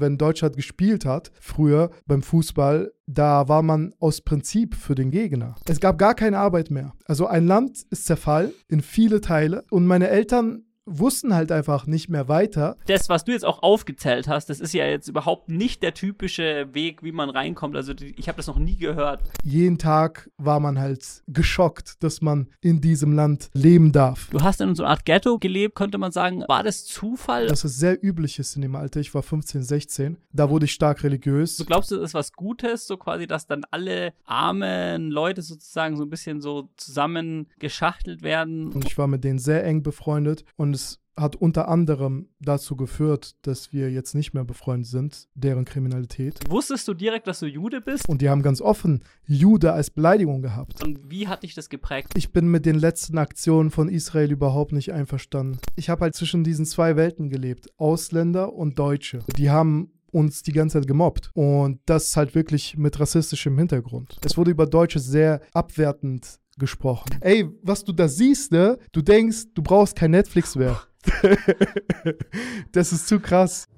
Wenn Deutschland gespielt hat, früher beim Fußball, da war man aus Prinzip für den Gegner. Es gab gar keine Arbeit mehr. Also ein Land ist zerfallen in viele Teile und meine Eltern wussten halt einfach nicht mehr weiter. Das, was du jetzt auch aufgezählt hast, das ist ja jetzt überhaupt nicht der typische Weg, wie man reinkommt. Also ich habe das noch nie gehört. Jeden Tag war man halt geschockt, dass man in diesem Land leben darf. Du hast in so einer Art Ghetto gelebt, könnte man sagen. War das Zufall? Das ist sehr üblich ist in dem Alter. Ich war 15, 16. Da wurde ich stark religiös. So glaubst du, das ist was Gutes, so quasi, dass dann alle armen Leute sozusagen so ein bisschen so zusammen geschachtelt werden? Und ich war mit denen sehr eng befreundet und es hat unter anderem dazu geführt, dass wir jetzt nicht mehr befreundet sind, deren Kriminalität. Wusstest du direkt, dass du Jude bist? Und die haben ganz offen Jude als Beleidigung gehabt. Und wie hat dich das geprägt? Ich bin mit den letzten Aktionen von Israel überhaupt nicht einverstanden. Ich habe halt zwischen diesen zwei Welten gelebt, Ausländer und Deutsche. Die haben uns die ganze Zeit gemobbt. Und das halt wirklich mit rassistischem Hintergrund. Es wurde über Deutsche sehr abwertend gesprochen. Ey, was du da siehst, ne? Du denkst, du brauchst kein Netflix mehr. das ist zu krass.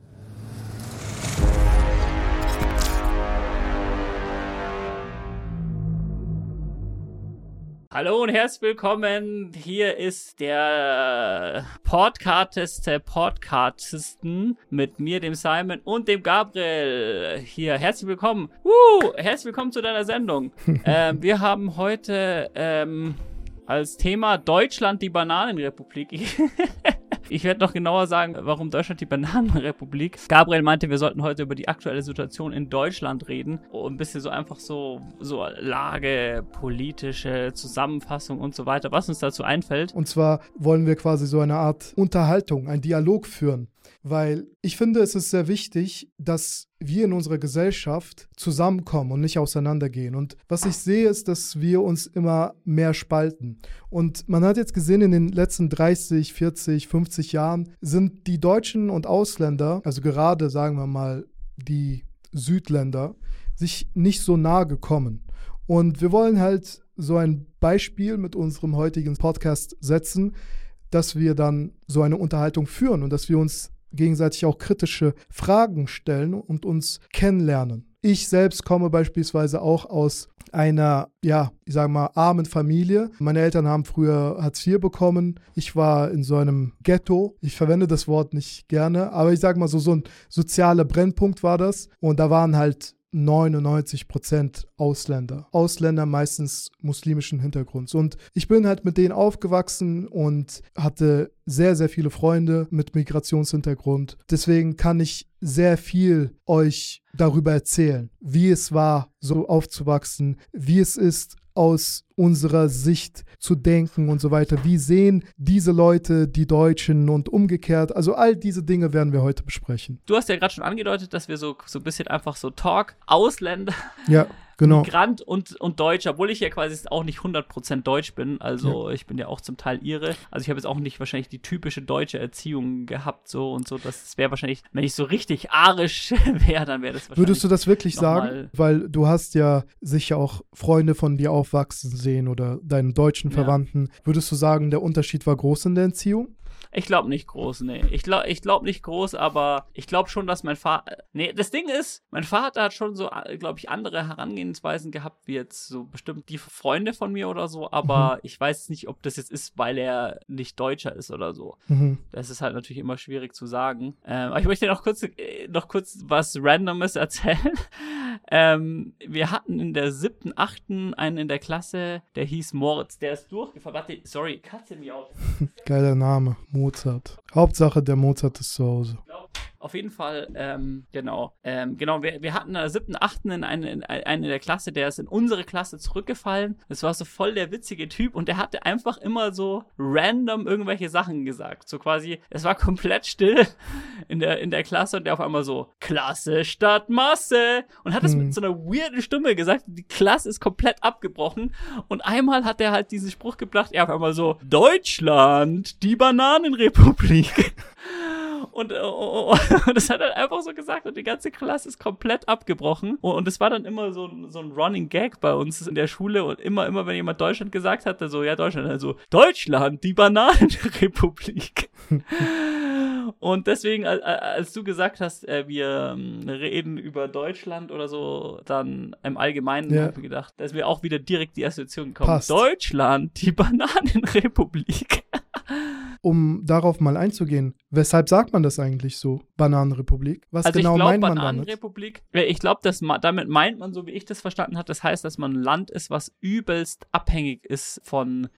Hallo und herzlich willkommen. Hier ist der Podcasteste Podcastisten mit mir, dem Simon und dem Gabriel. Hier, herzlich willkommen. Uh, herzlich willkommen zu deiner Sendung. ähm, wir haben heute ähm, als Thema Deutschland die Bananenrepublik. Ich werde noch genauer sagen, warum Deutschland die Bananenrepublik. Gabriel meinte, wir sollten heute über die aktuelle Situation in Deutschland reden. Und ein bisschen so einfach so, so Lage, politische Zusammenfassung und so weiter, was uns dazu einfällt. Und zwar wollen wir quasi so eine Art Unterhaltung, einen Dialog führen weil ich finde, es ist sehr wichtig, dass wir in unserer Gesellschaft zusammenkommen und nicht auseinandergehen. Und was ich sehe, ist, dass wir uns immer mehr spalten. Und man hat jetzt gesehen, in den letzten 30, 40, 50 Jahren sind die Deutschen und Ausländer, also gerade sagen wir mal die Südländer, sich nicht so nahe gekommen. Und wir wollen halt so ein Beispiel mit unserem heutigen Podcast setzen, dass wir dann so eine Unterhaltung führen und dass wir uns gegenseitig auch kritische Fragen stellen und uns kennenlernen. Ich selbst komme beispielsweise auch aus einer, ja, ich sage mal, armen Familie. Meine Eltern haben früher Hartz IV bekommen. Ich war in so einem Ghetto. Ich verwende das Wort nicht gerne, aber ich sage mal so, so ein sozialer Brennpunkt war das. Und da waren halt 99 Prozent Ausländer. Ausländer meistens muslimischen Hintergrunds. Und ich bin halt mit denen aufgewachsen und hatte sehr, sehr viele Freunde mit Migrationshintergrund. Deswegen kann ich sehr viel euch darüber erzählen, wie es war, so aufzuwachsen, wie es ist, aus unserer Sicht zu denken und so weiter. Wie sehen diese Leute die Deutschen und umgekehrt? Also all diese Dinge werden wir heute besprechen. Du hast ja gerade schon angedeutet, dass wir so, so ein bisschen einfach so Talk, Ausländer. Ja genau. Migrant und, und Deutsch, obwohl ich ja quasi auch nicht 100% Deutsch bin. Also ja. ich bin ja auch zum Teil Ire. Also ich habe jetzt auch nicht wahrscheinlich die typische deutsche Erziehung gehabt so und so. Das wäre wahrscheinlich, wenn ich so richtig arisch wäre, dann wäre das wahrscheinlich. Würdest du das wirklich sagen? Weil du hast ja sicher auch Freunde von dir aufwachsen sehen oder deinen deutschen Verwandten. Ja. Würdest du sagen, der Unterschied war groß in der Erziehung? Ich glaube nicht groß, nee. Ich glaube ich glaub nicht groß, aber ich glaube schon, dass mein Vater. Nee, das Ding ist, mein Vater hat schon so, glaube ich, andere Herangehensweisen gehabt, wie jetzt so bestimmt die Freunde von mir oder so, aber mhm. ich weiß nicht, ob das jetzt ist, weil er nicht Deutscher ist oder so. Mhm. Das ist halt natürlich immer schwierig zu sagen. Ähm, aber ich möchte noch kurz, äh, noch kurz was Randomes erzählen. ähm, wir hatten in der siebten, achten einen in der Klasse, der hieß Moritz. Der ist durchgefallen. Warte, sorry, Katze mir out. Geiler Name. Mozart. Hauptsache, der Mozart ist zu Hause. Auf jeden Fall, ähm, genau. Ähm, genau, wir, wir hatten in der siebten, achten in einen, in der Klasse, der ist in unsere Klasse zurückgefallen. Das war so voll der witzige Typ und der hatte einfach immer so random irgendwelche Sachen gesagt. So quasi, es war komplett still in der, in der Klasse und der auf einmal so, Klasse statt Masse. Und hat es hm. mit so einer weirden Stimme gesagt. Die Klasse ist komplett abgebrochen. Und einmal hat er halt diesen Spruch gebracht, er auf einmal so, Deutschland, die Bananenrepublik. Und, äh, und, das hat er einfach so gesagt und die ganze Klasse ist komplett abgebrochen. Und, das war dann immer so, so ein Running Gag bei uns in der Schule. Und immer, immer, wenn jemand Deutschland gesagt hatte, so, ja, Deutschland, also Deutschland, die Bananenrepublik. Und deswegen, als du gesagt hast, äh, wir ähm, reden über Deutschland oder so, dann im Allgemeinen ja. habe ich gedacht, dass wir auch wieder direkt die Assoziation kommen. Passt. Deutschland, die Bananenrepublik. um darauf mal einzugehen, weshalb sagt man das eigentlich so, Bananenrepublik? Was also genau glaub, meint man Bananenrepublik, damit? Ich glaube, damit meint man, so wie ich das verstanden habe, das heißt, dass man ein Land ist, was übelst abhängig ist von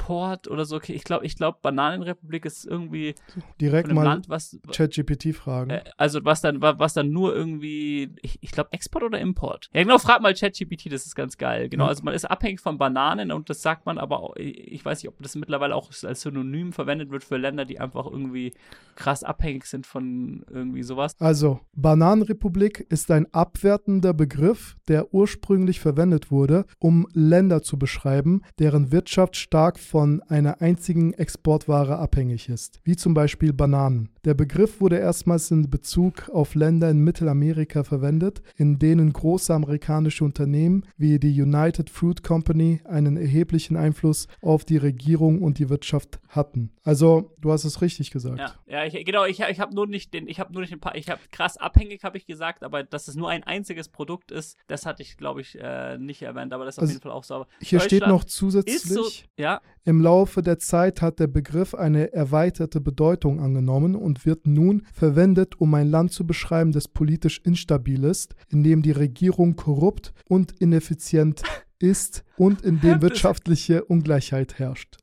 Export oder so. Okay, ich glaube, ich glaube, Bananenrepublik ist irgendwie direkt mal Land, was ChatGPT fragen. Äh, also was dann, was dann nur irgendwie, ich, ich glaube, Export oder Import. Ja, genau, frag mal ChatGPT, das ist ganz geil. Genau, also man ist abhängig von Bananen und das sagt man aber, auch, ich weiß nicht, ob das mittlerweile auch als Synonym verwendet wird für Länder, die einfach irgendwie krass abhängig sind von irgendwie sowas. Also, Bananenrepublik ist ein abwertender Begriff, der ursprünglich verwendet wurde, um Länder zu beschreiben, deren Wirtschaft stark von einer einzigen Exportware abhängig ist, wie zum Beispiel Bananen. Der Begriff wurde erstmals in Bezug auf Länder in Mittelamerika verwendet, in denen große amerikanische Unternehmen wie die United Fruit Company einen erheblichen Einfluss auf die Regierung und die Wirtschaft hatten. Also, du hast es richtig gesagt. Ja, ja ich, genau, ich, ich habe nur nicht den, ich habe nur nicht den, ich habe krass abhängig, habe ich gesagt, aber dass es nur ein einziges Produkt ist, das hatte ich, glaube ich, äh, nicht erwähnt, aber das ist auf also, jeden Fall auch so. Aber hier steht noch zusätzlich, so, ja? Im Laufe der Zeit hat der Begriff eine erweiterte Bedeutung angenommen und wird nun verwendet, um ein Land zu beschreiben, das politisch instabil ist, in dem die Regierung korrupt und ineffizient ist und in dem wirtschaftliche Ungleichheit herrscht.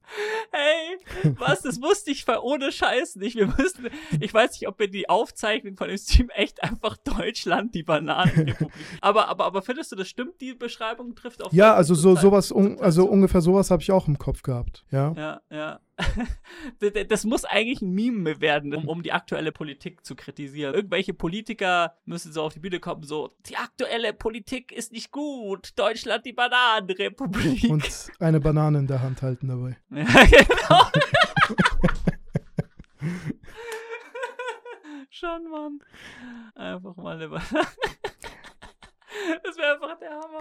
Hey, was? Das wusste ich ohne Scheiß nicht. Wir müssen, ich weiß nicht, ob wir die Aufzeichnung von dem Stream echt einfach Deutschland, die Bananenrepublik. aber, aber, aber findest du, das stimmt, die Beschreibung trifft auf. Ja, also so, sowas, also ungefähr sowas habe ich auch im Kopf gehabt. Ja, ja. ja. das muss eigentlich ein Meme werden, um, um, die aktuelle Politik zu kritisieren. Irgendwelche Politiker müssen so auf die Bühne kommen, so, die aktuelle Politik ist nicht gut, Deutschland die Bananenrepublik. Und eine Banane in der Hand halten dabei. Ja, genau. Schon, Mann. Einfach mal eine Banane. Das wäre einfach der Hammer.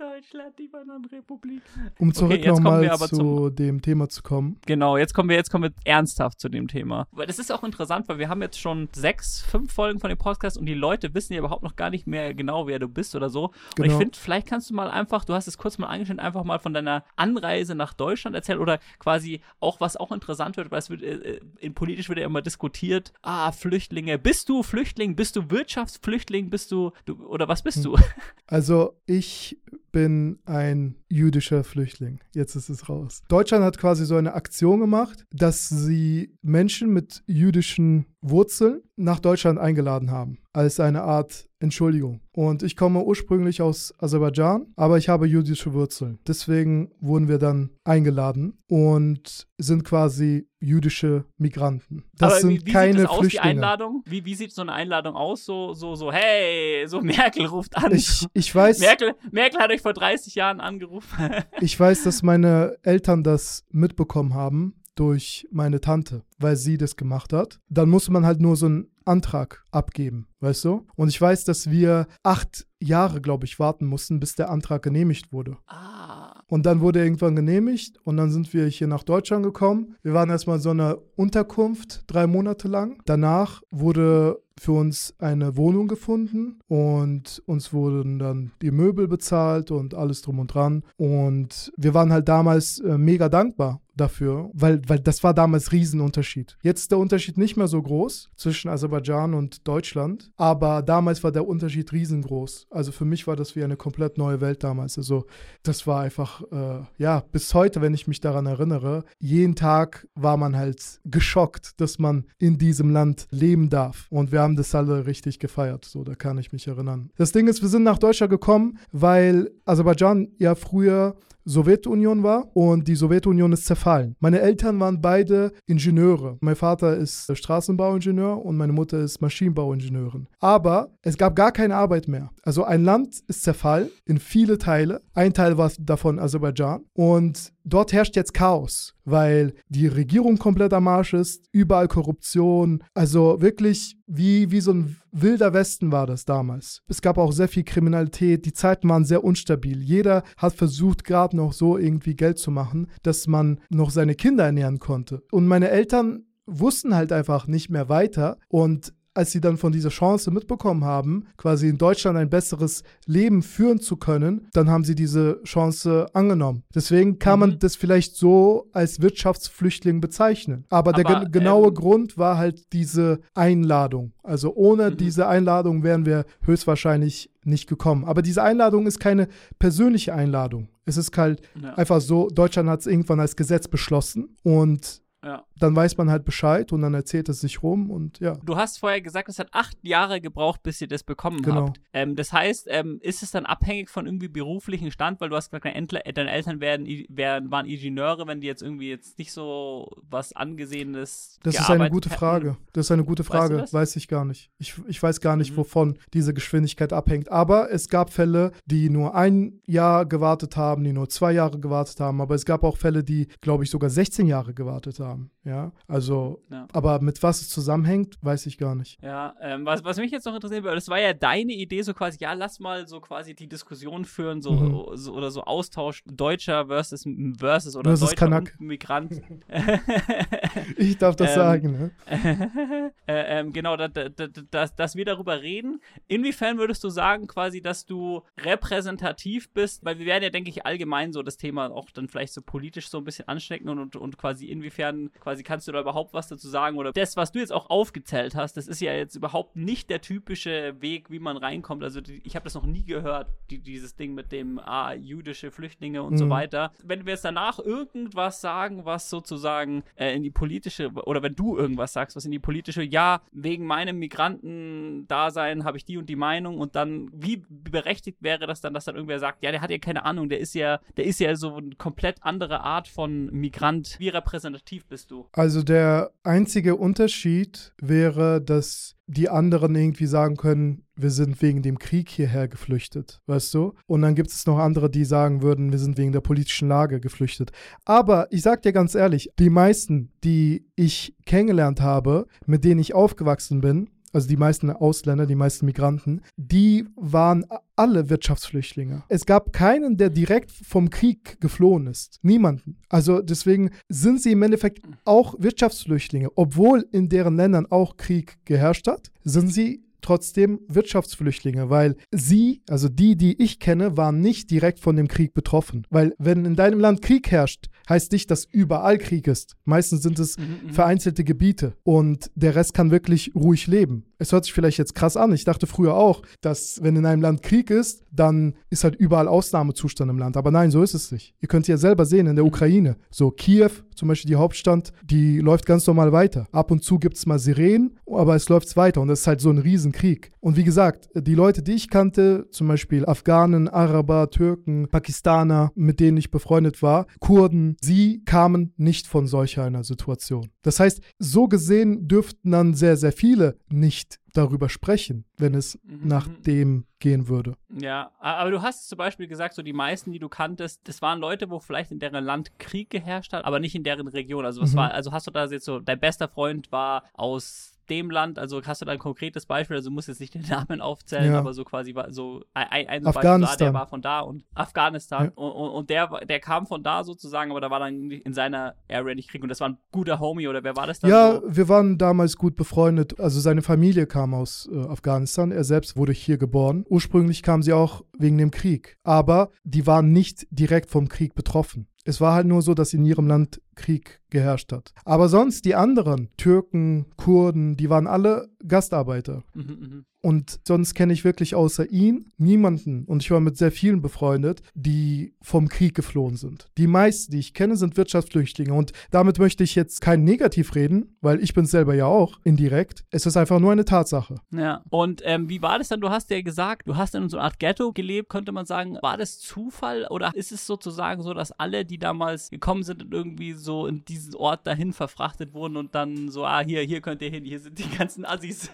Deutschland, die Bananenrepublik. Um zurück okay, nochmal zu zum, dem Thema zu kommen. Genau, jetzt kommen wir, jetzt kommen wir ernsthaft zu dem Thema. Weil das ist auch interessant, weil wir haben jetzt schon sechs, fünf Folgen von dem Podcast und die Leute wissen ja überhaupt noch gar nicht mehr genau, wer du bist oder so. Genau. Und ich genau. finde, vielleicht kannst du mal einfach, du hast es kurz mal angeschnitten, einfach mal von deiner Anreise nach Deutschland erzählen oder quasi auch, was auch interessant wird, weil es wird, äh, äh in politisch wird ja immer diskutiert, ah, Flüchtlinge, bist du Flüchtling, bist du Wirtschaftsflüchtling, bist du, du oder was bist hm. du? Also ich bin ein jüdischer Flüchtling. Jetzt ist es raus. Deutschland hat quasi so eine Aktion gemacht, dass sie Menschen mit jüdischen Wurzeln nach Deutschland eingeladen haben, als eine Art Entschuldigung. Und ich komme ursprünglich aus Aserbaidschan, aber ich habe jüdische Wurzeln. Deswegen wurden wir dann eingeladen und sind quasi jüdische Migranten. Das aber sind wie, wie keine sieht das aus, Flüchtlinge. Die Einladung? Wie, wie sieht so eine Einladung aus? So, so, so, hey, so Merkel ruft an. Ich, ich weiß. Merkel, Merkel hat euch vor 30 Jahren angerufen. ich weiß, dass meine Eltern das mitbekommen haben durch meine Tante, weil sie das gemacht hat. Dann muss man halt nur so einen Antrag abgeben, weißt du? Und ich weiß, dass wir acht Jahre, glaube ich, warten mussten, bis der Antrag genehmigt wurde. Ah. Und dann wurde er irgendwann genehmigt und dann sind wir hier nach Deutschland gekommen. Wir waren erstmal in so einer Unterkunft drei Monate lang. Danach wurde für uns eine Wohnung gefunden und uns wurden dann die Möbel bezahlt und alles drum und dran. Und wir waren halt damals äh, mega dankbar dafür, weil, weil das war damals Riesenunterschied. Jetzt ist der Unterschied nicht mehr so groß zwischen Aserbaidschan und Deutschland, aber damals war der Unterschied riesengroß. Also für mich war das wie eine komplett neue Welt damals. Also das war einfach, äh, ja, bis heute, wenn ich mich daran erinnere, jeden Tag war man halt geschockt, dass man in diesem Land leben darf. Und wir haben das alle richtig gefeiert, so, da kann ich mich erinnern. Das Ding ist, wir sind nach Deutschland gekommen, weil Aserbaidschan ja früher Sowjetunion war und die Sowjetunion ist zerfallen. Meine Eltern waren beide Ingenieure. Mein Vater ist Straßenbauingenieur und meine Mutter ist Maschinenbauingenieurin. Aber es gab gar keine Arbeit mehr. Also ein Land ist zerfallen in viele Teile. Ein Teil war davon Aserbaidschan und dort herrscht jetzt Chaos, weil die Regierung komplett am Arsch ist, überall Korruption, also wirklich wie, wie so ein wilder Westen war das damals. Es gab auch sehr viel Kriminalität, die Zeiten waren sehr unstabil. Jeder hat versucht, gerade noch so irgendwie Geld zu machen, dass man noch seine Kinder ernähren konnte. Und meine Eltern wussten halt einfach nicht mehr weiter und als sie dann von dieser Chance mitbekommen haben, quasi in Deutschland ein besseres Leben führen zu können, dann haben sie diese Chance angenommen. Deswegen kann mhm. man das vielleicht so als Wirtschaftsflüchtling bezeichnen. Aber, Aber der ge genaue ähm, Grund war halt diese Einladung. Also ohne mhm. diese Einladung wären wir höchstwahrscheinlich nicht gekommen. Aber diese Einladung ist keine persönliche Einladung. Es ist halt ja. einfach so, Deutschland hat es irgendwann als Gesetz beschlossen und ja. Dann weiß man halt Bescheid und dann erzählt es sich rum und ja. Du hast vorher gesagt, es hat acht Jahre gebraucht, bis ihr das bekommen genau. habt. Ähm, das heißt, ähm, ist es dann abhängig von irgendwie beruflichen Stand, weil du hast gesagt, deine Eltern werden, werden, waren Ingenieure, wenn die jetzt irgendwie jetzt nicht so was Angesehenes Das ist eine gute hätten. Frage. Das ist eine gute Frage. Weißt du weiß ich gar nicht. Ich, ich weiß gar nicht, mhm. wovon diese Geschwindigkeit abhängt. Aber es gab Fälle, die nur ein Jahr gewartet haben, die nur zwei Jahre gewartet haben. Aber es gab auch Fälle, die, glaube ich, sogar 16 Jahre gewartet haben haben. Ja, also, ja. aber mit was es zusammenhängt, weiß ich gar nicht. Ja, ähm, was, was mich jetzt noch interessiert, das war ja deine Idee, so quasi, ja, lass mal so quasi die Diskussion führen, so, mhm. so oder so Austausch Deutscher versus versus oder versus Deutscher Kanak. Migrant. ich darf das ähm, sagen, ne? äh, ähm, genau, dass, dass, dass wir darüber reden. Inwiefern würdest du sagen, quasi, dass du repräsentativ bist? Weil wir werden ja, denke ich, allgemein so das Thema auch dann vielleicht so politisch so ein bisschen anstecken und, und, und quasi inwiefern quasi kannst du da überhaupt was dazu sagen? Oder das, was du jetzt auch aufgezählt hast, das ist ja jetzt überhaupt nicht der typische Weg, wie man reinkommt. Also die, ich habe das noch nie gehört, die, dieses Ding mit dem ah, jüdische Flüchtlinge und mhm. so weiter. Wenn wir jetzt danach irgendwas sagen, was sozusagen äh, in die politische, oder wenn du irgendwas sagst, was in die politische, ja, wegen meinem Migrantendasein habe ich die und die Meinung und dann, wie berechtigt wäre das dann, dass dann irgendwer sagt, ja, der hat ja keine Ahnung, der ist ja, der ist ja so eine komplett andere Art von Migrant. Wie repräsentativ bist du? Also der einzige Unterschied wäre, dass die anderen irgendwie sagen können, wir sind wegen dem Krieg hierher geflüchtet, weißt du? Und dann gibt es noch andere, die sagen würden, wir sind wegen der politischen Lage geflüchtet. Aber ich sag dir ganz ehrlich, die meisten, die ich kennengelernt habe, mit denen ich aufgewachsen bin, also die meisten Ausländer, die meisten Migranten, die waren alle Wirtschaftsflüchtlinge. Es gab keinen, der direkt vom Krieg geflohen ist. Niemanden. Also deswegen sind sie im Endeffekt auch Wirtschaftsflüchtlinge. Obwohl in deren Ländern auch Krieg geherrscht hat, sind sie trotzdem Wirtschaftsflüchtlinge, weil sie, also die, die ich kenne, waren nicht direkt von dem Krieg betroffen. Weil wenn in deinem Land Krieg herrscht, heißt nicht, dass überall Krieg ist. Meistens sind es mhm, mhm. vereinzelte Gebiete und der Rest kann wirklich ruhig leben. Es hört sich vielleicht jetzt krass an. Ich dachte früher auch, dass wenn in einem Land Krieg ist, dann ist halt überall Ausnahmezustand im Land. Aber nein, so ist es nicht. Ihr könnt ja selber sehen in der mhm. Ukraine. So Kiew, zum Beispiel die Hauptstadt, die läuft ganz normal weiter. Ab und zu gibt es mal Sirenen, aber es läuft weiter und das ist halt so ein Riesenkrieg. Und wie gesagt, die Leute, die ich kannte, zum Beispiel Afghanen, Araber, Türken, Pakistaner, mit denen ich befreundet war, Kurden, sie kamen nicht von solch einer Situation. Das heißt, so gesehen dürften dann sehr, sehr viele nicht darüber sprechen, wenn es mhm. nach mhm. dem gehen würde. Ja, aber du hast zum Beispiel gesagt, so die meisten, die du kanntest, das waren Leute, wo vielleicht in deren Land Krieg geherrscht hat, aber nicht in deren Region. Also was mhm. war, also hast du da jetzt so, dein bester Freund war aus dem Land, also hast du da ein konkretes Beispiel, also du musst jetzt nicht den Namen aufzählen, ja. aber so quasi so ein, ein Afghanistan. Beispiel, der war von da und Afghanistan ja. und, und, und, der, der kam von da sozusagen, aber da war dann in seiner Area nicht Krieg und das war ein guter Homie oder wer war das dann? Ja, so? wir waren damals gut befreundet, also seine Familie kam aus äh, Afghanistan, er selbst wurde hier geboren. Ursprünglich kam sie auch wegen dem Krieg, aber die waren nicht direkt vom Krieg betroffen. Es war halt nur so, dass in ihrem Land Krieg geherrscht hat. Aber sonst die anderen, Türken, Kurden, die waren alle Gastarbeiter. Mhm, mhm. Und sonst kenne ich wirklich außer ihn niemanden, und ich war mit sehr vielen befreundet, die vom Krieg geflohen sind. Die meisten, die ich kenne, sind Wirtschaftsflüchtlinge. Und damit möchte ich jetzt kein Negativ reden, weil ich bin es selber ja auch indirekt. Es ist einfach nur eine Tatsache. Ja. Und ähm, wie war das dann? Du hast ja gesagt, du hast in so einer Art Ghetto gelebt, könnte man sagen. War das Zufall oder ist es sozusagen so, dass alle, die damals gekommen sind und irgendwie so in diesen Ort dahin verfrachtet wurden und dann so, ah, hier, hier könnt ihr hin, hier sind die ganzen Assis.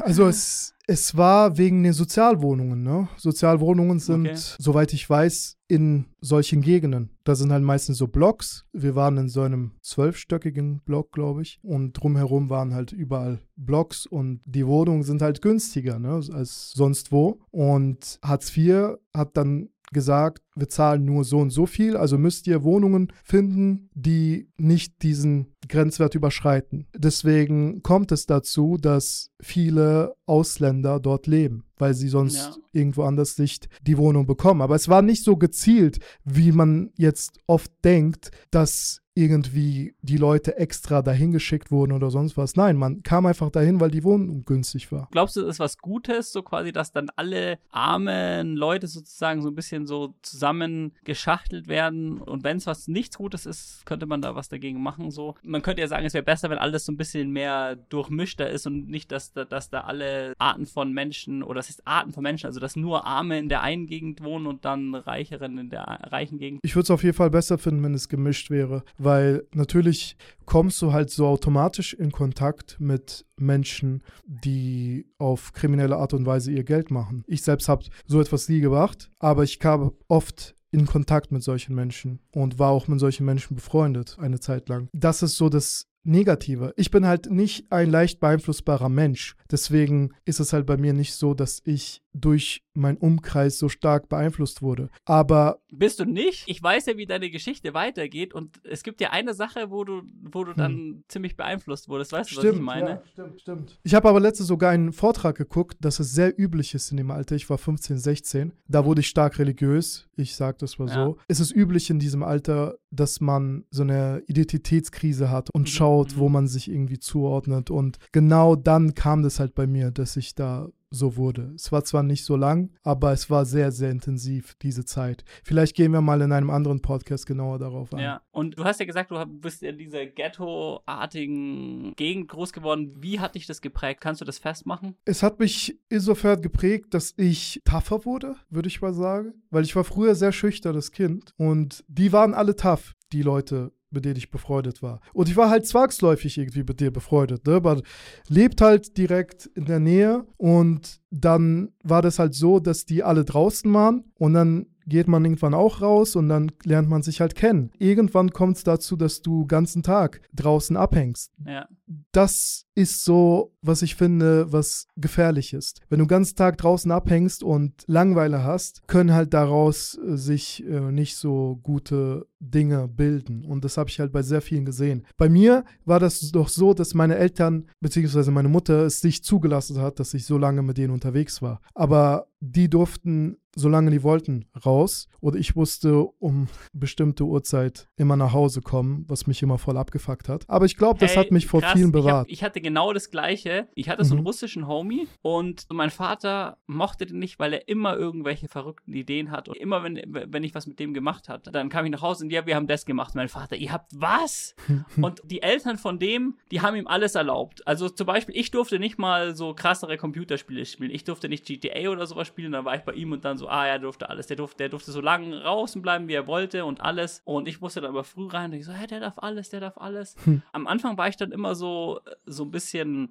Also es, es war wegen den Sozialwohnungen. Ne? Sozialwohnungen sind, okay. soweit ich weiß, in solchen Gegenden. Da sind halt meistens so Blocks. Wir waren in so einem zwölfstöckigen Block, glaube ich. Und drumherum waren halt überall Blocks und die Wohnungen sind halt günstiger ne? als sonst wo. Und Hartz IV hat dann gesagt, wir zahlen nur so und so viel, also müsst ihr Wohnungen finden, die nicht diesen Grenzwert überschreiten. Deswegen kommt es dazu, dass viele Ausländer dort leben, weil sie sonst ja. irgendwo anders nicht die Wohnung bekommen. Aber es war nicht so gezielt, wie man jetzt oft denkt, dass irgendwie die Leute extra dahin geschickt wurden oder sonst was. Nein, man kam einfach dahin, weil die Wohnung günstig war. Glaubst du, das ist was Gutes, so quasi, dass dann alle armen Leute sozusagen so ein bisschen so zusammengeschachtelt werden und wenn es was nichts Gutes ist, könnte man da was dagegen machen, so. Man könnte ja sagen, es wäre besser, wenn alles so ein bisschen mehr durchmischter ist und nicht, dass da, dass da alle Arten von Menschen, oder das ist Arten von Menschen, also dass nur Arme in der einen Gegend wohnen und dann Reicheren in der reichen Gegend. Ich würde es auf jeden Fall besser finden, wenn es gemischt wäre, weil natürlich kommst du halt so automatisch in Kontakt mit Menschen, die auf kriminelle Art und Weise ihr Geld machen. Ich selbst habe so etwas nie gemacht, aber ich kam oft in Kontakt mit solchen Menschen und war auch mit solchen Menschen befreundet eine Zeit lang. Das ist so das Negative. Ich bin halt nicht ein leicht beeinflussbarer Mensch. Deswegen ist es halt bei mir nicht so, dass ich durch meinen Umkreis so stark beeinflusst wurde. Aber. Bist du nicht? Ich weiß ja, wie deine Geschichte weitergeht und es gibt ja eine Sache, wo du, wo du hm. dann ziemlich beeinflusst wurdest. Weißt stimmt, du, was ich meine? Ja, stimmt, stimmt. Ich habe aber letztens sogar einen Vortrag geguckt, dass es sehr üblich ist in dem Alter. Ich war 15, 16. Da wurde ich stark religiös. Ich sage das mal ja. so. Es ist üblich in diesem Alter, dass man so eine Identitätskrise hat und mhm. schaut, wo mhm. man sich irgendwie zuordnet. Und genau dann kam das halt bei mir, dass ich da so wurde. Es war zwar nicht so lang, aber es war sehr, sehr intensiv, diese Zeit. Vielleicht gehen wir mal in einem anderen Podcast genauer darauf ein. Ja, und du hast ja gesagt, du bist in dieser Ghetto-artigen Gegend groß geworden. Wie hat dich das geprägt? Kannst du das festmachen? Es hat mich insofern geprägt, dass ich tougher wurde, würde ich mal sagen. Weil ich war früher sehr schüchternes Kind und die waren alle tough, die Leute mit denen ich befreundet war. Und ich war halt zwangsläufig irgendwie mit dir befreundet. Ne? Man lebt halt direkt in der Nähe und dann war das halt so, dass die alle draußen waren und dann geht man irgendwann auch raus und dann lernt man sich halt kennen. Irgendwann kommt es dazu, dass du ganzen Tag draußen abhängst. Ja. Das ist so, was ich finde, was gefährlich ist. Wenn du ganzen Tag draußen abhängst und Langweile hast, können halt daraus äh, sich äh, nicht so gute Dinge bilden. Und das habe ich halt bei sehr vielen gesehen. Bei mir war das doch so, dass meine Eltern bzw. meine Mutter es sich zugelassen hat, dass ich so lange mit denen unterwegs war. Aber die durften, solange die wollten, raus. Oder ich musste um bestimmte Uhrzeit immer nach Hause kommen, was mich immer voll abgefuckt hat. Aber ich glaube, das hey, hat mich vor krass, vielen bewahrt. Ich, hab, ich, hatte genau das Gleiche. Ich hatte so einen mhm. russischen Homie und mein Vater mochte den nicht, weil er immer irgendwelche verrückten Ideen hat. Und immer, wenn, wenn ich was mit dem gemacht hatte, dann kam ich nach Hause und ja, wir haben das gemacht. Mein Vater, ihr habt was? und die Eltern von dem, die haben ihm alles erlaubt. Also zum Beispiel, ich durfte nicht mal so krassere Computerspiele spielen. Ich durfte nicht GTA oder sowas spielen. Dann war ich bei ihm und dann so, ah, er durfte alles. Der durfte, der durfte so lange draußen bleiben, wie er wollte und alles. Und ich musste dann aber früh rein und ich so, hä, der darf alles, der darf alles. Hm. Am Anfang war ich dann immer so, so ein bisschen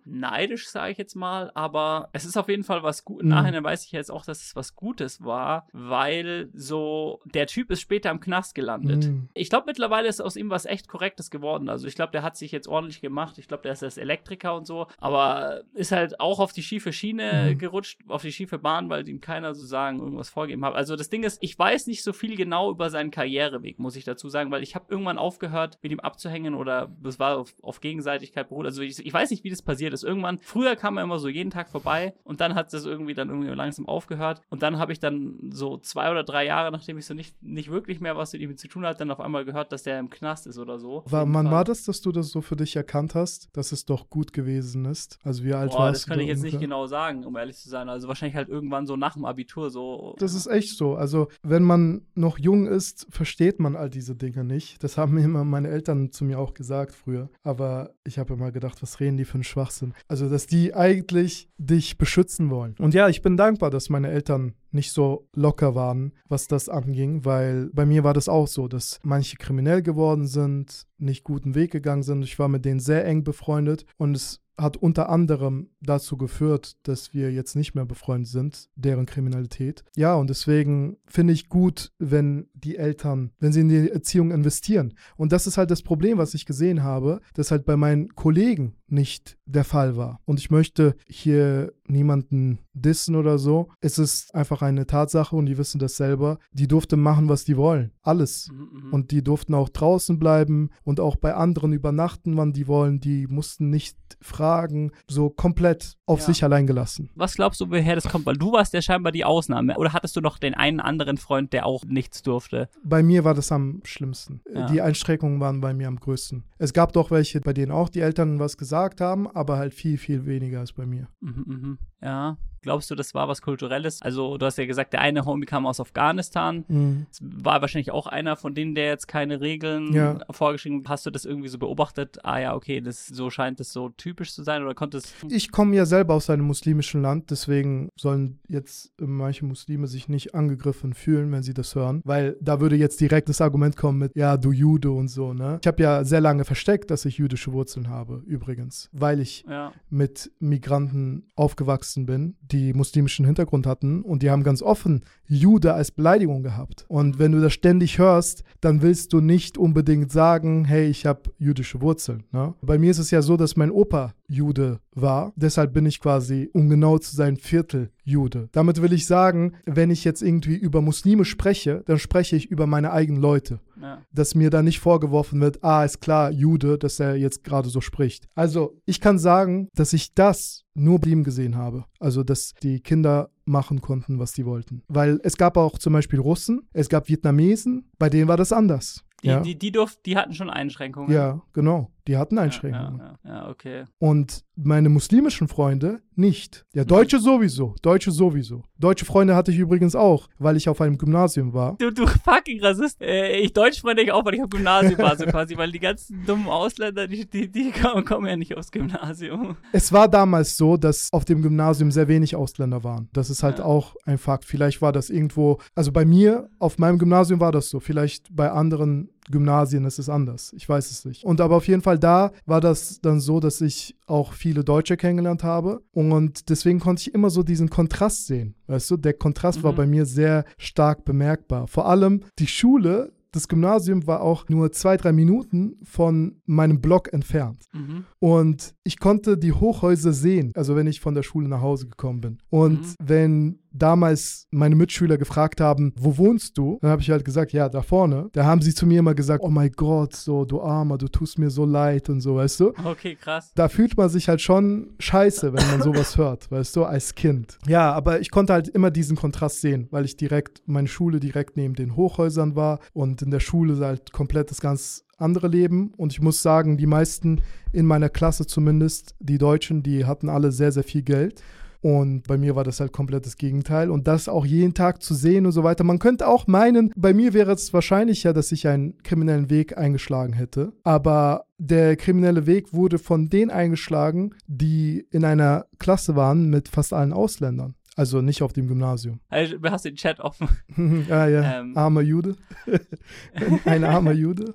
neidisch, sage ich jetzt mal. Aber es ist auf jeden Fall was gut. Im hm. Nachhinein weiß ich jetzt auch, dass es was Gutes war, weil so, der Typ ist später im Knast gelandet. Hm. Ich glaube, mittlerweile ist aus ihm was echt Korrektes geworden. Also ich glaube, der hat sich jetzt ordentlich gemacht. Ich glaube, der ist jetzt Elektriker und so. Aber ist halt auch auf die schiefe Schiene mhm. gerutscht, auf die schiefe Bahn, weil ihm keiner so sagen, irgendwas vorgegeben hat. Also das Ding ist, ich weiß nicht so viel genau über seinen Karriereweg, muss ich dazu sagen, weil ich habe irgendwann aufgehört, mit ihm abzuhängen oder das war auf, auf Gegenseitigkeit beruht. Also ich, ich, weiß nicht, wie das passiert ist. Irgendwann, früher kam er immer so jeden Tag vorbei und dann hat das irgendwie dann irgendwie langsam aufgehört. Und dann habe ich dann so zwei oder drei Jahre, nachdem ich so nicht, nicht wirklich mehr was mit ihm zu tun hatte, dann auf einmal gehört, dass der im Knast ist oder so. War, wann war das, dass du das so für dich erkannt hast, dass es doch gut gewesen ist? Also wie alt Boah, warst das kann ich jetzt ungefähr? nicht genau sagen, um ehrlich zu sein. Also wahrscheinlich halt irgendwann so nach dem Abitur so. Das ist echt so. Also wenn man noch jung ist, versteht man all diese Dinge nicht. Das haben immer meine Eltern zu mir auch gesagt früher. Aber ich habe immer gedacht, was reden die für einen Schwachsinn? Also dass die eigentlich dich beschützen wollen. Und ja, ich bin dankbar, dass meine Eltern nicht so locker waren, was das anging, weil bei mir war das auch so, dass manche kriminell geworden sind, nicht guten Weg gegangen sind. Ich war mit denen sehr eng befreundet und es hat unter anderem dazu geführt, dass wir jetzt nicht mehr befreundet sind, deren Kriminalität. Ja, und deswegen finde ich gut, wenn die Eltern, wenn sie in die Erziehung investieren. Und das ist halt das Problem, was ich gesehen habe, dass halt bei meinen Kollegen, nicht der Fall war. Und ich möchte hier niemanden dissen oder so. Es ist einfach eine Tatsache und die wissen das selber. Die durften machen, was die wollen. Alles. Mhm, mhm. Und die durften auch draußen bleiben und auch bei anderen übernachten, wann die wollen. Die mussten nicht fragen. So komplett auf Ja. sich allein gelassen. Was glaubst du, woher das kommt? Weil du warst ja scheinbar die Ausnahme. Oder hattest du noch den einen anderen Freund, der auch nichts durfte? Bei mir war das am schlimmsten. Ja. Die Einschränkungen waren bei mir am größten. Es gab doch welche, bei denen auch die Eltern was gesagt haben, aber halt viel, viel weniger als bei mir. Mhm, mhm. Ja. Glaubst du, das war was Kulturelles? Also, du hast ja gesagt, der eine Homie kam aus Afghanistan. Mhm. Es war wahrscheinlich auch einer von denen, der jetzt keine Regeln Ja. vorgeschrieben hat. Hast du das irgendwie so beobachtet? Ah ja, okay, das, so scheint es so typisch zu sein. Oder konntest Ich komme ja selber aus einem muslimischen Land, deswegen sollen jetzt manche Muslime sich nicht angegriffen fühlen, wenn sie das hören, weil da würde jetzt direkt das Argument kommen mit, ja, du Jude und so, ne? Ich habe ja sehr lange versteckt, dass ich jüdische Wurzeln habe, übrigens, weil ich Ja. mit Migranten aufgewachsen bin, die muslimischen Hintergrund hatten und die haben ganz offen Jude als Beleidigung gehabt. Und wenn du das ständig hörst, dann willst du nicht unbedingt sagen, hey, ich habe jüdische Wurzeln. Ne? Bei mir ist es ja so, dass mein Opa Jude war, deshalb bin ich quasi, um genau zu sein, Viertel Jude. Damit will ich sagen, wenn ich jetzt irgendwie über Muslime spreche, dann spreche ich über meine eigenen Leute ja. dass mir da nicht vorgeworfen wird, ah, ist klar, Jude, dass er jetzt gerade so spricht. Also, ich kann sagen, dass ich das nur bei ihm gesehen habe. Also, dass die Kinder machen konnten, was sie wollten. Weil es gab auch zum Beispiel Russen, es gab Vietnamesen, bei denen war das anders. Die, ja. die, die, durft, die hatten schon Einschränkungen. ja, genau. Die hatten Einschränkungen. Ja, ja, ja, okay. Und meine muslimischen Freunde nicht. Ja, Deutsche sowieso. Deutsche sowieso. Deutsche Freunde hatte ich übrigens auch, weil ich auf einem Gymnasium war. Du, du fucking Rassist. Äh, ich Deutsch freunde ich auch, weil ich auf Gymnasium war, so quasi, weil die ganzen dummen Ausländer, die, die, die kommen, kommen ja nicht aufs Gymnasium. Es war damals so, dass auf dem Gymnasium sehr wenig Ausländer waren. Das ist halt Ja. auch ein Fakt. Vielleicht war das irgendwo, also bei mir, auf meinem Gymnasium war das so. Vielleicht bei anderen Gymnasien ist es anders. Ich weiß es nicht. Und aber auf jeden Fall da war das dann so, dass ich auch viele Deutsche kennengelernt habe. Und deswegen konnte ich immer so diesen Kontrast sehen. Weißt du, der Kontrast war Mhm. bei mir sehr stark bemerkbar. Vor allem die Schule, das Gymnasium war auch nur zwei, drei Minuten von meinem Block entfernt. Mhm. Und ich konnte die Hochhäuser sehen, also wenn ich von der Schule nach Hause gekommen bin. Und Mhm. wenn damals meine Mitschüler gefragt haben, wo wohnst du? Dann habe ich halt gesagt, ja, da vorne. Da haben sie zu mir immer gesagt, oh mein Gott, so, du Armer, du tust mir so leid und so, weißt du? Okay, krass. Da fühlt man sich halt schon scheiße, wenn man sowas hört, weißt du, als Kind. Ja, aber ich konnte halt immer diesen Kontrast sehen, weil ich direkt, meine Schule direkt neben den Hochhäusern war und in der Schule halt komplett das ganz andere Leben. Und ich muss sagen, die meisten in meiner Klasse zumindest, die Deutschen, die hatten alle sehr, sehr viel Geld. Und bei mir war das halt komplett das Gegenteil. Und das auch jeden Tag zu sehen und so weiter. Man könnte auch meinen, bei mir wäre es wahrscheinlicher, dass ich einen kriminellen Weg eingeschlagen hätte. Aber der kriminelle Weg wurde von denen eingeschlagen, die in einer Klasse waren mit fast allen Ausländern. Also nicht auf dem Gymnasium. Also, du hast den Chat offen. ah ja, Ähm. armer Jude. Ein armer Jude.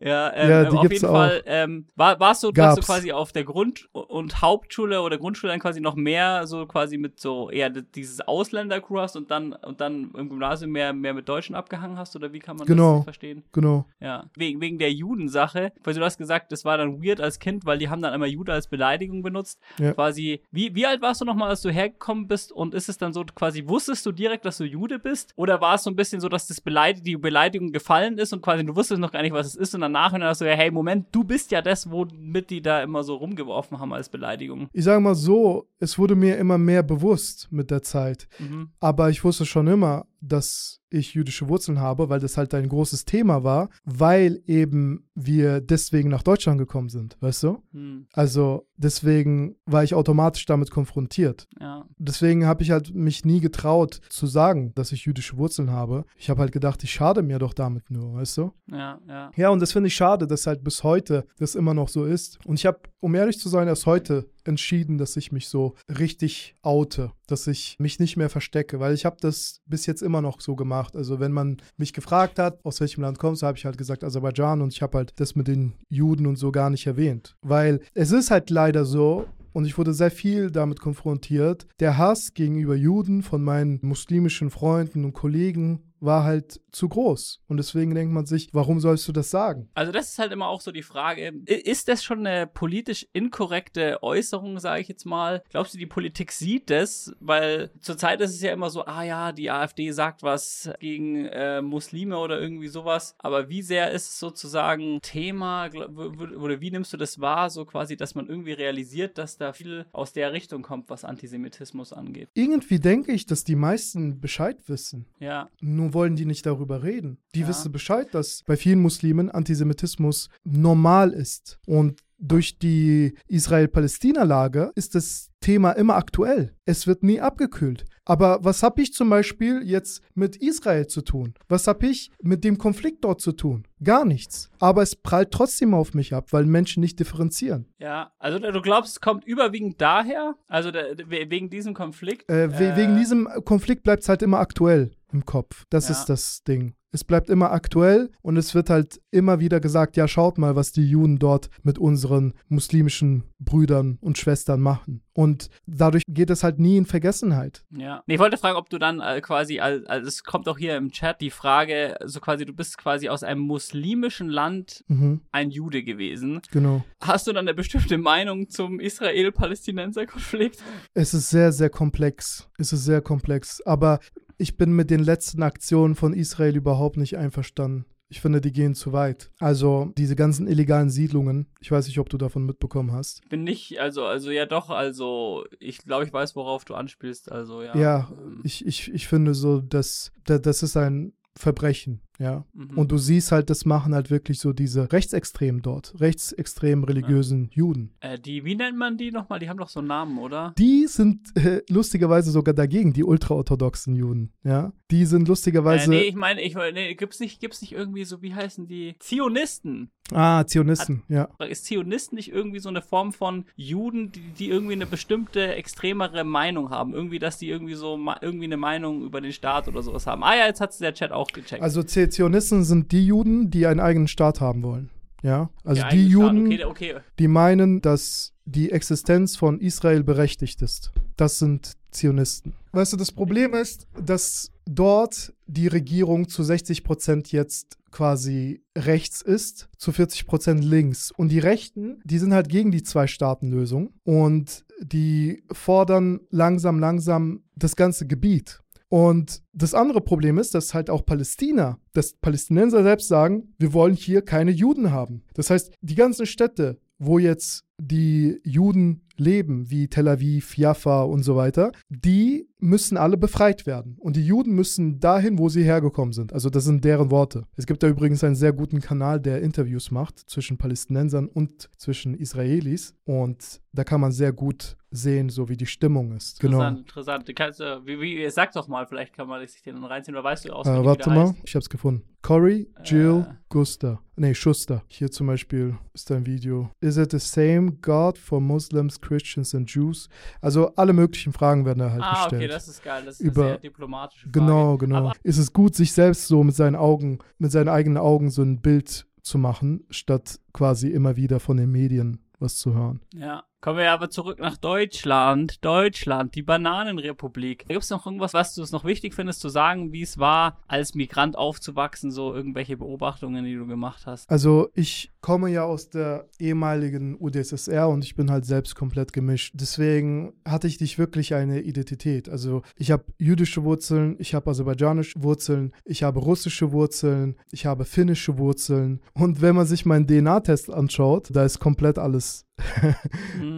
Ja, ähm, Ja, die auf jeden. Fall ähm, war, warst du, dass du quasi auf der Grund- und Hauptschule oder Grundschule dann quasi noch mehr so quasi mit so eher dieses Ausländer-Crew hast und dann und dann im Gymnasium mehr, mehr mit Deutschen abgehangen hast oder wie kann man Genau. das verstehen? Genau. Ja, wegen, wegen der Judensache, weil du hast gesagt, das war dann weird als Kind, weil die haben dann immer Jude als Beleidigung benutzt. Ja. Quasi, wie, wie alt warst du nochmal, als du hergekommen bist und ist es dann so quasi, wusstest du direkt, dass du Jude bist? Oder war es so ein bisschen so, dass das Beleidig die Beleidigung gefallen ist und quasi du wusstest noch gar nicht, was es ist und danach und dann hast du ja, hey, Moment, du bist ja das, womit die da immer so rumgeworfen haben als Beleidigung. Ich sage mal so, es wurde mir immer mehr bewusst mit der Zeit. Mhm. Aber ich wusste schon immer, dass ich jüdische Wurzeln habe, weil das halt ein großes Thema war, weil eben wir deswegen nach Deutschland gekommen sind, weißt du? Hm, Also deswegen war ich automatisch damit konfrontiert. ja. Deswegen habe ich halt mich nie getraut zu sagen, dass ich jüdische Wurzeln habe. Ich habe halt gedacht, ich schade mir doch damit nur, weißt du? Ja, ja. Ja, und das finde ich schade, dass halt bis heute das immer noch so ist. Und ich habe, um ehrlich zu sein, erst heute entschieden, dass ich mich so richtig oute, dass ich mich nicht mehr verstecke, weil ich habe das bis jetzt immer noch so gemacht. Also wenn man mich gefragt hat, aus welchem Land kommst du, habe ich halt gesagt Aserbaidschan und ich habe halt das mit den Juden und so gar nicht erwähnt, weil es ist halt leider so, und ich wurde sehr viel damit konfrontiert. Der Hass gegenüber Juden von meinen muslimischen Freunden und Kollegen war halt zu groß. Und deswegen denkt man sich, warum sollst du das sagen? Also das ist halt immer auch so die Frage, ist das schon eine politisch inkorrekte Äußerung, sage ich jetzt mal? Glaubst du, die Politik sieht das? Weil zurzeit ist es ja immer so, ah ja, die AfD sagt was gegen äh, Muslime oder irgendwie sowas. Aber wie sehr ist es sozusagen Thema oder wie nimmst du das wahr, so quasi, dass man irgendwie realisiert, dass da viel aus der Richtung kommt, was Antisemitismus angeht? Irgendwie denke ich, dass die meisten Bescheid wissen. Ja. Nur wollen die nicht darüber reden. Die ja. wissen Bescheid, dass bei vielen Muslimen Antisemitismus normal ist. Und durch die Israel-Palästina-Lage ist das Thema immer aktuell. Es wird nie abgekühlt. Aber was habe ich zum Beispiel jetzt mit Israel zu tun? Was habe ich mit dem Konflikt dort zu tun? Gar nichts. Aber es prallt trotzdem auf mich ab, weil Menschen nicht differenzieren. Ja, also du glaubst, es kommt überwiegend daher, also der, wegen diesem Konflikt? Äh, äh, wegen diesem Konflikt bleibt es halt immer aktuell im Kopf. Das ja. ist das Ding. Es bleibt immer aktuell und es wird halt immer wieder gesagt, ja, schaut mal, was die Juden dort mit unseren muslimischen Brüdern und Schwestern machen. Und dadurch geht es halt nie in Vergessenheit. Ja. Ich wollte fragen, ob du dann äh, quasi, also, also es kommt auch hier im Chat die Frage, so quasi, du bist quasi aus einem muslimischen Land mhm. ein Jude gewesen. Genau. Hast du dann eine bestimmte Meinung zum Israel-Palästinenser-Konflikt? Es ist sehr, sehr komplex. Es ist sehr komplex. Aber ich bin mit den letzten Aktionen von Israel überhaupt nicht einverstanden. Ich finde, die gehen zu weit. Also diese ganzen illegalen Siedlungen, ich weiß nicht, ob du davon mitbekommen hast. Bin nicht, also, also ja doch, also ich glaube, ich weiß, worauf du anspielst. Also ja. Ja, ähm. ich, ich, ich finde so, dass das ist ein Verbrechen. Ja. Mhm. Und du siehst halt, das machen halt wirklich so diese Rechtsextremen dort, rechtsextrem religiösen ja. Juden. Äh, die, wie nennt man die nochmal? Die haben doch so einen Namen, oder? Die sind äh, lustigerweise sogar dagegen, die ultraorthodoxen Juden. Ja. Die sind lustigerweise. Äh, nee, ich meine, ich, nee, gibt's nicht, gibt's nicht irgendwie so, wie heißen die? Zionisten. Ah, Zionisten, Hat, ja. Ist Zionisten nicht irgendwie so eine Form von Juden, die, die irgendwie eine bestimmte extremere Meinung haben? Irgendwie, dass die irgendwie so irgendwie eine Meinung über den Staat oder sowas haben. Ah ja, jetzt hat der Chat auch gecheckt. Also Zionisten sind die Juden, die einen eigenen Staat haben wollen. Ja, also ja, die Juden, okay, okay. die meinen, dass die Existenz von Israel berechtigt ist. Das sind Zionisten. Weißt du, das Problem ist, dass dort die Regierung zu 60 Prozent jetzt quasi rechts ist, zu 40 Prozent links. Und die Rechten, die sind halt gegen die Zwei-Staaten-Lösung und die fordern langsam, langsam das ganze Gebiet. Und das andere Problem ist, dass halt auch Palästina, dass Palästinenser selbst sagen, wir wollen hier keine Juden haben. Das heißt, die ganzen Städte, wo jetzt die Juden leben, wie Tel Aviv, Jaffa und so weiter, die müssen alle befreit werden. Und die Juden müssen dahin, wo sie hergekommen sind. Also das sind deren Worte. Es gibt da übrigens einen sehr guten Kanal, der Interviews macht zwischen Palästinensern und zwischen Israelis. Und da kann man sehr gut sehen, so wie die Stimmung ist. Genau. Interessant, interessant. Du kannst, äh, wie, wie, sag doch mal, vielleicht kann man sich den reinziehen, oder weißt du aus, äh, Warte mal, heißt? ich hab's gefunden. Corey, Jill, äh. Gusta. Nee, Schuster. Hier zum Beispiel ist ein Video. Is it the same God for Muslims, Christians and Jews? Also alle möglichen Fragen werden da halt ah, gestellt. Ah, okay, das ist geil. Das ist Über, eine sehr diplomatische Frage. Genau, genau. Aber ist es gut, sich selbst so mit seinen Augen, mit seinen eigenen Augen so ein Bild zu machen, statt quasi immer wieder von den Medien was zu hören. Ja. Kommen wir aber zurück nach Deutschland. Deutschland, die Bananenrepublik. Gibt es noch irgendwas, was du es noch wichtig findest zu sagen, wie es war, als Migrant aufzuwachsen, so irgendwelche Beobachtungen, die du gemacht hast? Also ich komme ja aus der ehemaligen UdSSR und ich bin halt selbst komplett gemischt. Deswegen hatte ich nicht wirklich eine Identität. Also ich habe jüdische Wurzeln, ich habe aserbaidschanische Wurzeln, ich habe russische Wurzeln, ich habe finnische Wurzeln. Und wenn man sich meinen DNA-Test anschaut, da ist komplett alles.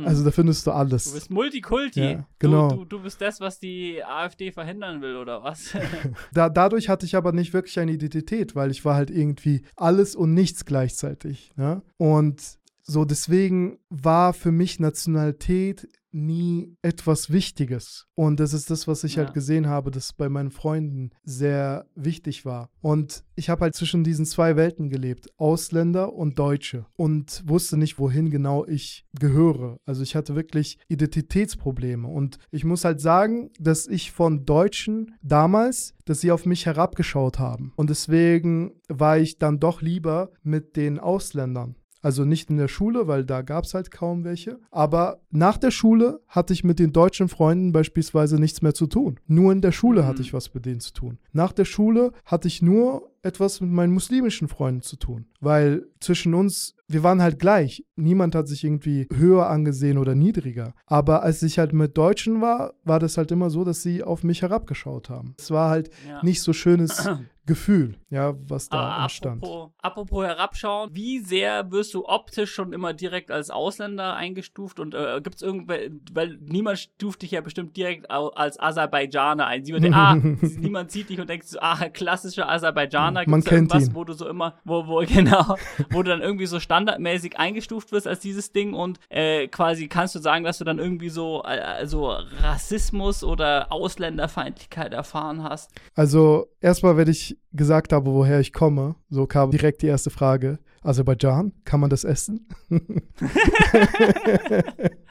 Also da findest du alles. Du bist Multikulti. Ja, genau. Du, du, du, bist das, was die AfD verhindern will, oder was? da, dadurch hatte ich aber nicht wirklich eine Identität, weil ich war halt irgendwie alles und nichts gleichzeitig. Ne? Und so deswegen war für mich Nationalität nie etwas Wichtiges. Und das ist das, was ich halt ja. halt gesehen habe, das bei meinen Freunden sehr wichtig war. Und ich habe halt zwischen diesen zwei Welten gelebt, Ausländer und Deutsche. Und wusste nicht, wohin genau ich gehöre. Also ich hatte wirklich Identitätsprobleme. Und ich muss halt sagen, dass ich von Deutschen damals, dass sie auf mich herabgeschaut haben. Und deswegen war ich dann doch lieber mit den Ausländern Also nicht in der Schule, weil da gab es halt kaum welche. Aber nach der Schule hatte ich mit den deutschen Freunden beispielsweise nichts mehr zu tun. Nur in der Schule Mhm. hatte ich was mit denen zu tun. Nach der Schule hatte ich nur etwas mit meinen muslimischen Freunden zu tun. Weil zwischen uns, wir waren halt gleich. Niemand hat sich irgendwie höher angesehen oder niedriger. Aber als ich halt mit Deutschen war, war das halt immer so, dass sie auf mich herabgeschaut haben. Es war halt Ja. nicht so schönes Gefühl, ja, was da Ah, entstand. apropos, apropos herabschauen, wie sehr wirst du optisch schon immer direkt als Ausländer eingestuft und äh, gibt es irgendwelche, weil niemand stuft dich ja bestimmt direkt als Aserbaidschaner ein. Niemand, ah, niemand sieht dich und denkt so, ah, klassischer Aserbaidschaner. Man Gibt's da kennt irgendwas, ihn. wo du so immer, wo, wo, genau, wo du dann irgendwie so standardmäßig eingestuft wirst als dieses Ding und äh, quasi kannst du sagen, dass du dann irgendwie so also Rassismus oder Ausländerfeindlichkeit erfahren hast. Also erstmal, wenn ich gesagt habe, woher ich komme, so kam direkt die erste Frage. Aserbaidschan, kann man das essen?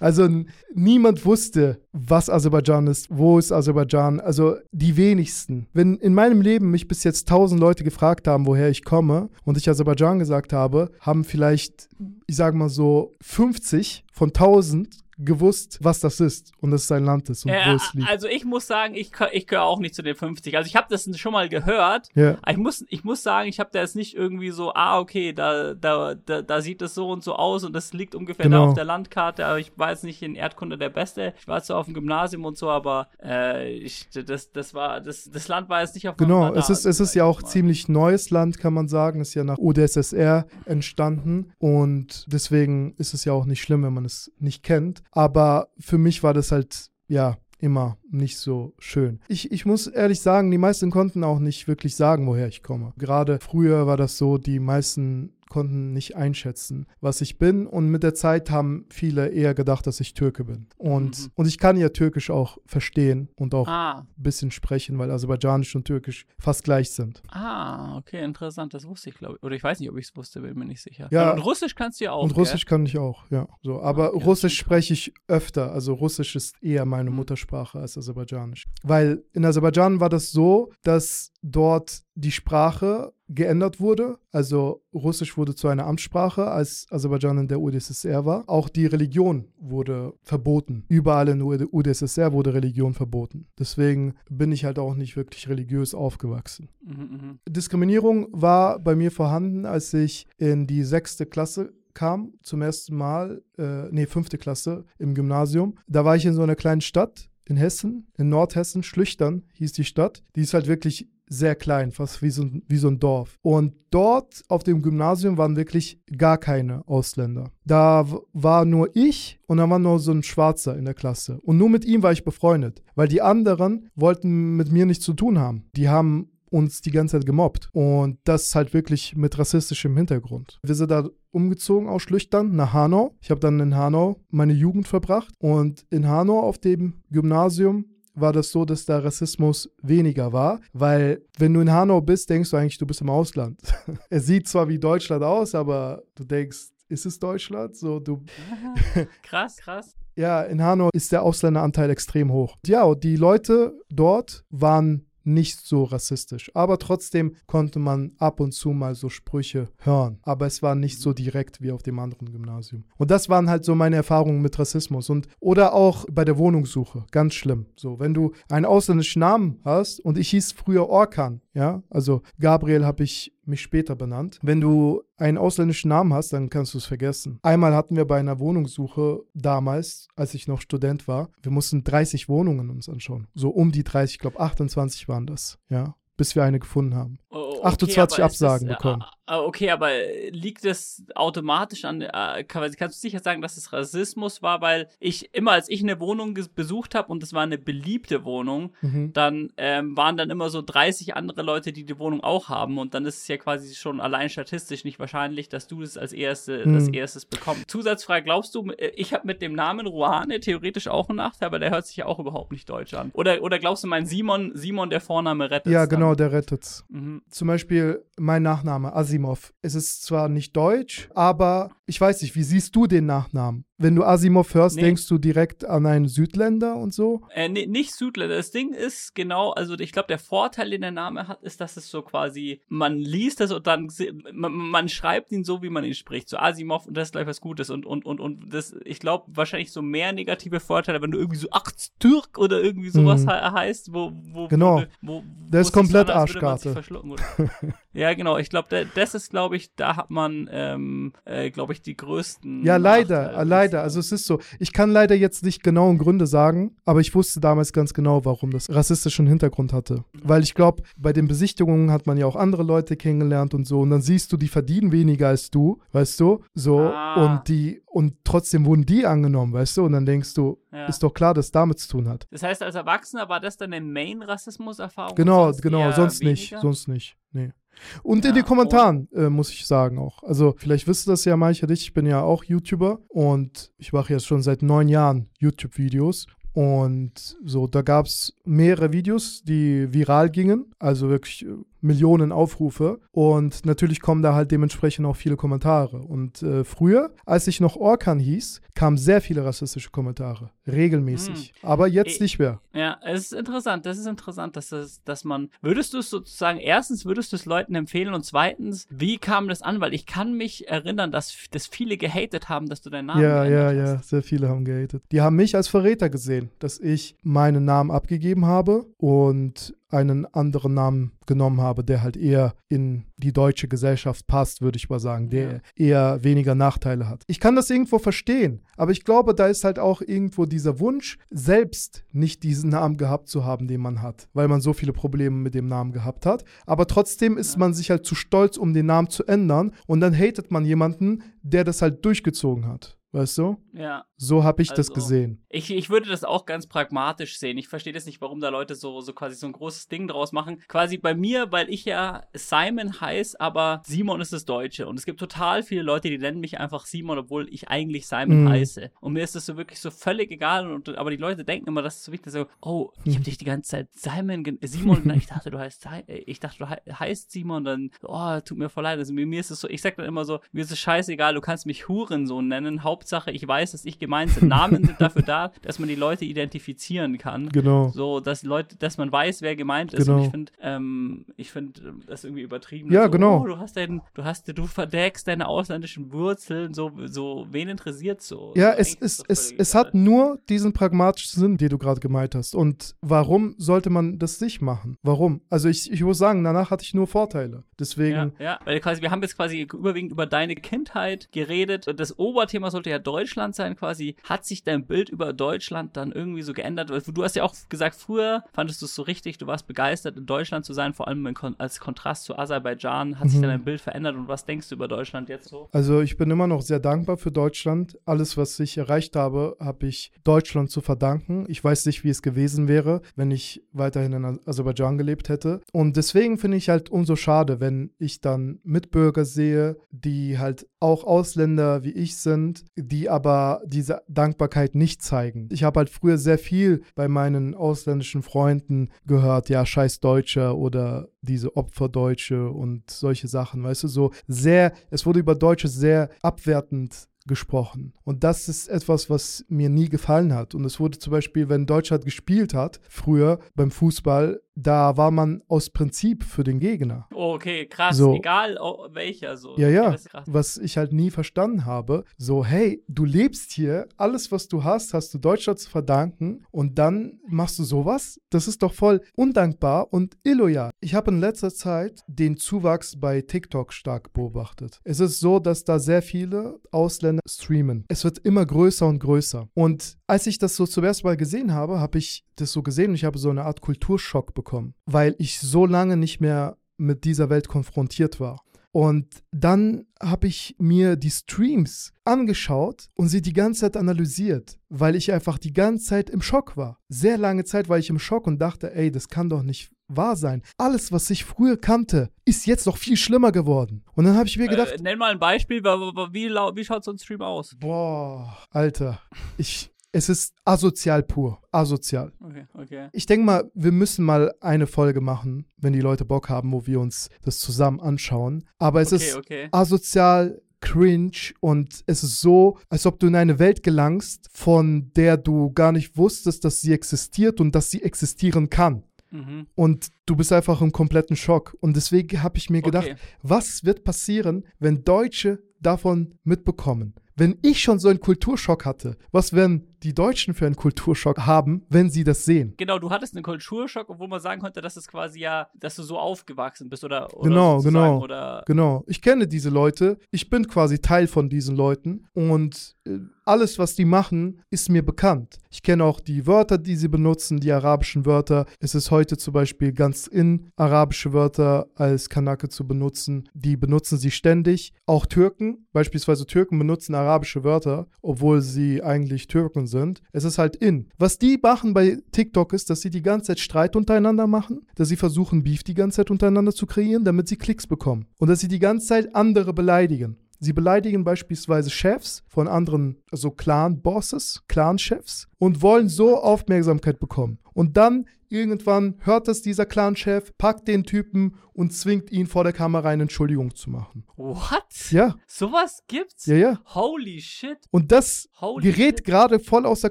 also niemand wusste, was Aserbaidschan ist, wo ist Aserbaidschan, also die wenigsten. Wenn in meinem Leben mich bis jetzt tausend Leute gefragt haben, woher ich komme und ich Aserbaidschan gesagt habe, haben vielleicht, ich sage mal so, 50 von 1000 gewusst, was das ist und dass es ein Land ist und wo Ja, es liegt. also ich muss sagen, ich, ich gehöre auch nicht zu den 50. Also ich habe das schon mal gehört. Aber ich muss, ich muss sagen, ich habe da jetzt nicht irgendwie so, ah, okay, da, da, da, da sieht es so und so aus und das liegt ungefähr Genau. da auf der Landkarte. Aber ich war jetzt nicht in Erdkunde der Beste. Ich war zwar auf dem Gymnasium und so, aber äh, ich, das, das war, das, das Land war jetzt nicht auf meinem Genau, Radar, es ist, es ist ja auch mal. ziemlich neues Land, kann man sagen. Ist ja nach UdSSR entstanden und deswegen ist es ja auch nicht schlimm, wenn man es nicht kennt. Aber für mich war das halt, ja, immer nicht so schön. Ich, ich muss ehrlich sagen, die meisten konnten auch nicht wirklich sagen, woher ich komme. Gerade früher war das so, die meisten konnten nicht einschätzen, was ich bin. Und mit der Zeit haben viele eher gedacht, dass ich Türke bin. Und, Mhm. und ich kann ja Türkisch auch verstehen und auch Ah, ein bisschen sprechen, weil Aserbaidschanisch und Türkisch fast gleich sind. ah, okay, interessant. Das wusste ich, glaube ich. Oder ich weiß nicht, ob ich es wusste, bin mir nicht sicher. Ja. Und Russisch kannst du ja auch. und Russisch kann ich auch, ja. So, aber Okay, Russisch spreche ich öfter. Also Russisch ist eher meine Mhm. Muttersprache als Aserbaidschanisch. Weil in Aserbaidschan war das so, dass dort die Sprache geändert wurde. Also Russisch wurde zu einer Amtssprache, als Aserbaidschan in der UdSSR war. Auch die Religion wurde verboten. Überall in der UdSSR wurde Religion verboten. Deswegen bin ich halt auch nicht wirklich religiös aufgewachsen. Mhm, mhm. Diskriminierung war bei mir vorhanden, als ich in die sechste Klasse kam, zum ersten Mal, äh, nee, fünfte Klasse im Gymnasium. Da war ich in so einer kleinen Stadt in Hessen, in Nordhessen, Schlüchtern hieß die Stadt. Die ist halt wirklich sehr klein, fast wie so, ein- wie so ein Dorf. Und dort auf dem Gymnasium waren wirklich gar keine Ausländer. Da war nur ich und da war nur so ein Schwarzer in der Klasse. Und nur mit ihm war ich befreundet, weil die anderen wollten mit mir nichts zu tun haben. Die haben uns die ganze Zeit gemobbt. Und das halt wirklich mit rassistischem Hintergrund. Wir sind da umgezogen aus Schlüchtern nach Hanau. Ich habe dann in Hanau meine Jugend verbracht. Und in Hanau auf dem Gymnasium war das so, dass da Rassismus weniger war, weil wenn du in Hanau bist, denkst du eigentlich, du bist im Ausland. es sieht zwar wie Deutschland aus, aber du denkst, ist es Deutschland? So, du, krass, krass. ja, in Hanau ist der Ausländeranteil extrem hoch. Ja, und die Leute dort waren nicht so rassistisch. Aber trotzdem konnte man ab und zu mal so Sprüche hören. Aber es war nicht so direkt wie auf dem anderen Gymnasium. Und das waren halt so meine Erfahrungen mit Rassismus. Und oder auch bei der Wohnungssuche. Ganz schlimm. So, wenn du einen ausländischen Namen hast und ich hieß früher Orkan, ja, also Gabriel habe ich mich später benannt. Wenn du einen ausländischen Namen hast, dann kannst du es vergessen. Einmal hatten wir bei einer Wohnungssuche damals, als ich noch Student war, wir mussten 30 Wohnungen uns anschauen. So um die 30, ich glaube 28 waren das, ja, bis wir eine gefunden haben. Oh, okay, 28 aber ist Absagen das, bekommen. äh, äh, okay, aber liegt das automatisch an, äh, kann, kannst du sicher sagen, dass es Rassismus war, weil ich immer, als ich eine Wohnung besucht habe und es war eine beliebte Wohnung, Mhm. dann ähm, waren dann immer so 30 andere Leute, die die Wohnung auch haben und dann ist es ja quasi schon allein statistisch nicht wahrscheinlich, dass du das als erste, Mhm. als erstes bekommst. Zusatzfrage, glaubst du, ich habe mit dem Namen Ruhane theoretisch auch einen Nachteil, aber der hört sich ja auch überhaupt nicht deutsch an. Oder, oder glaubst du, mein Simon, Simon der Vorname rettet Ja, genau, der rettet's. Mhm. Zum Beispiel mein Nachname, Asimov. Es ist zwar nicht deutsch, aber ich weiß nicht, wie siehst du den Nachnamen? Wenn du Asimov hörst, Nee. denkst du direkt an einen Südländer und so? Äh, nee, nicht Südländer. Das Ding ist genau, also ich glaube, der Vorteil, den der Name hat, ist, dass es so quasi, man liest es und dann, man, man schreibt ihn so, wie man ihn spricht. So Asimov und das ist gleich was Gutes. Und, und, und, und das, ich glaube, wahrscheinlich so mehr negative Vorteile, wenn du irgendwie so Achtstürk oder irgendwie sowas Mhm. he heißt, wo, wo, Genau. wo, wo, Der wo ist komplett Arschkarte. ja, genau. Ich glaube, das ist, glaube ich, da hat man, ähm, äh, glaube ich, die größten. Ja, leider, Nachteile, äh, leider. Also es ist so. Ich kann leider jetzt nicht genauen Gründe sagen, aber ich wusste damals ganz genau, warum das rassistischen Hintergrund hatte. Weil ich glaube, bei den Besichtigungen hat man ja auch andere Leute kennengelernt und so. Und dann siehst du, die verdienen weniger als du, weißt du? So. Ah. Und die, und trotzdem wurden die angenommen, weißt du? Und dann denkst du, Ja. ist doch klar, dass es damit zu tun hat. Das heißt, als Erwachsener war das dann eine Main-Rassismus-Erfahrung? Genau, genau, sonst nicht, sonst nicht. Nee. Und Ja, in den Kommentaren, äh, muss ich sagen auch. Also, vielleicht wisst ihr das ja manche nicht, ich bin ja auch YouTuber und ich mache jetzt schon seit neun Jahren YouTube-Videos. Und so, da gab es mehrere Videos, die viral gingen, also wirklich äh, Millionen Aufrufe. Und natürlich kommen da halt dementsprechend auch viele Kommentare. Und äh, früher, als ich noch Orkan hieß, kamen sehr viele rassistische Kommentare. Regelmäßig. Aber jetzt Eh, nicht mehr. Ja, es ist interessant. Das ist interessant, dass, das, dass man. Würdest du es sozusagen, erstens, würdest du es Leuten empfehlen und zweitens, wie kam das an? Weil ich kann mich erinnern, dass, dass viele gehatet haben, dass du deinen Namen Ja, ja, geändert ja, hast. sehr viele haben gehatet. Die haben mich als Verräter gesehen, dass ich meinen Namen abgegeben habe und einen anderen Namen genommen habe, der halt eher in die deutsche Gesellschaft passt, würde ich mal sagen, der eher weniger Nachteile hat. Ich kann das irgendwo verstehen, aber ich glaube, da ist halt auch irgendwo dieser Wunsch, selbst nicht diesen Namen gehabt zu haben, den man hat, weil man so viele Probleme mit dem Namen gehabt hat. Aber trotzdem ist Ja. man sich halt zu stolz, um den Namen zu ändern und dann hatet man jemanden, der das halt durchgezogen hat. Weißt du? Ja. So habe ich das Also, gesehen. Ich, ich würde das auch ganz pragmatisch sehen. Ich verstehe das nicht, warum da Leute so, so quasi so ein großes Ding draus machen. Quasi bei mir, weil ich ja Simon heiße, aber Simon ist das Deutsche. Und es gibt total viele Leute, die nennen mich einfach Simon, obwohl ich eigentlich Simon Mhm. heiße. Und mir ist das so wirklich so völlig egal. Und, aber die Leute denken immer, das ist so wichtig, so, oh, ich Mhm. habe dich die ganze Zeit Simon, Simon. Ich dachte, du heißt, äh, ich dachte, du hei- heißt Simon. Dann, oh, tut mir voll leid. Also mir, mir ist es so, ich sag dann immer so, mir ist es scheißegal, du kannst mich Hurensohn nennen. Hauptsache, ich weiß, dass ich gemeint bin. Namen sind dafür da, dass man die Leute identifizieren kann. Genau. So, dass Leute, dass man weiß, wer gemeint ist. Genau. Und ich finde, ähm, ich finde ähm, das irgendwie übertrieben. Ja, so, genau. Oh, du hast dein, du hast, du verdeckst deine ausländischen Wurzeln. So, so, wen interessiert so? Ja, so, es, es, es, es hat nur diesen pragmatischen Sinn, den du gerade gemeint hast. Und warum sollte man das nicht machen? Warum? Also ich, ich muss sagen, danach hatte ich nur Vorteile. Deswegen, Ja, ja, weil quasi, wir haben jetzt quasi überwiegend über deine Kindheit geredet. Das Oberthema sollte ja Deutschland sein, quasi. Hat sich dein Bild über Deutschland dann irgendwie so geändert? Du hast ja auch gesagt, früher fandest du es so richtig, du warst begeistert, in Deutschland zu sein, vor allem in Kon als Kontrast zu Aserbaidschan. Hat sich Mhm. dann dein Bild verändert und was denkst du über Deutschland jetzt so? also ich bin immer noch sehr dankbar für Deutschland. Alles, was ich erreicht habe, habe ich Deutschland zu verdanken. Ich weiß nicht, wie es gewesen wäre, wenn ich weiterhin in Aserbaidschan gelebt hätte. Und deswegen finde ich halt umso schade, wenn ich dann Mitbürger sehe, die halt auch Ausländer wie ich sind, die aber diese Dankbarkeit nicht zeigen. Ich habe halt früher sehr viel bei meinen ausländischen Freunden gehört, ja, scheiß Deutscher oder diese Opferdeutsche und solche Sachen, weißt du, so sehr, es wurde über Deutsche sehr abwertend gesprochen. Und das ist etwas, was mir nie gefallen hat. Und es wurde zum Beispiel, wenn Deutschland gespielt hat, früher beim Fußball, da war man aus Prinzip für den Gegner. Oh, okay, krass. So. Egal oh, welcher so. Ja, ja. krass. Was ich halt nie verstanden habe, so, hey, du lebst hier, alles, was du hast, hast du Deutschland zu verdanken und dann machst du sowas? Das ist doch voll undankbar und illoyal. Ich habe in letzter Zeit den Zuwachs bei TikTok stark beobachtet. Es ist so, dass da sehr viele Ausländer streamen. Es wird immer größer und größer. Und als ich das so zum ersten Mal gesehen habe, habe ich das so gesehen und ich habe so eine Art Kulturschock bekommen, weil ich so lange nicht mehr mit dieser Welt konfrontiert war. Und dann habe ich mir die Streams angeschaut und sie die ganze Zeit analysiert, weil ich einfach die ganze Zeit im Schock war. Sehr lange Zeit war ich im Schock und dachte, ey, das kann doch nicht wahr sein. Alles, was ich früher kannte, ist jetzt noch viel schlimmer geworden. Und dann habe ich mir gedacht, äh, nenn mal ein Beispiel, wie, lau- wie schaut so ein Stream aus? boah, Alter, ich, es ist asozial pur, asozial. Okay, okay. Ich denke mal, wir müssen mal eine Folge machen, wenn die Leute Bock haben, wo wir uns das zusammen anschauen. Aber es okay, ist okay. asozial cringe und es ist so, als ob du in eine Welt gelangst, von der du gar nicht wusstest, dass sie existiert und dass sie existieren kann. Mhm. Und du bist einfach im kompletten Schock. Und deswegen habe ich mir gedacht, Okay. was wird passieren, wenn Deutsche davon mitbekommen? Wenn ich schon so einen Kulturschock hatte, was werden die Deutschen für einen Kulturschock haben, wenn sie das sehen? Genau, du hattest einen Kulturschock, obwohl man sagen konnte, dass es quasi ja, dass du so aufgewachsen bist oder, oder Genau, genau. Oder Genau, ich kenne diese Leute, ich bin quasi Teil von diesen Leuten und äh, alles, was die machen, ist mir bekannt. Ich kenne auch die Wörter, die sie benutzen, die arabischen Wörter. Es ist heute zum Beispiel ganz in, arabische Wörter als Kanake zu benutzen. Die benutzen sie ständig. Auch Türken, beispielsweise Türken benutzen arabische Wörter, obwohl sie eigentlich Türken sind. Es ist halt in. Was die machen bei TikTok ist, dass sie die ganze Zeit Streit untereinander machen, dass sie versuchen, Beef die ganze Zeit untereinander zu kreieren, damit sie Klicks bekommen. Und dass sie die ganze Zeit andere beleidigen. Sie beleidigen beispielsweise Chefs von anderen, also Clan-Bosses, Clan-Chefs und wollen so Aufmerksamkeit bekommen. Und dann irgendwann hört das dieser Clan-Chef, packt den Typen und zwingt ihn vor der Kamera eine Entschuldigung zu machen. What? Ja, Sowas gibt's? ja, ja. Holy shit. Und das Holy gerät gerade voll außer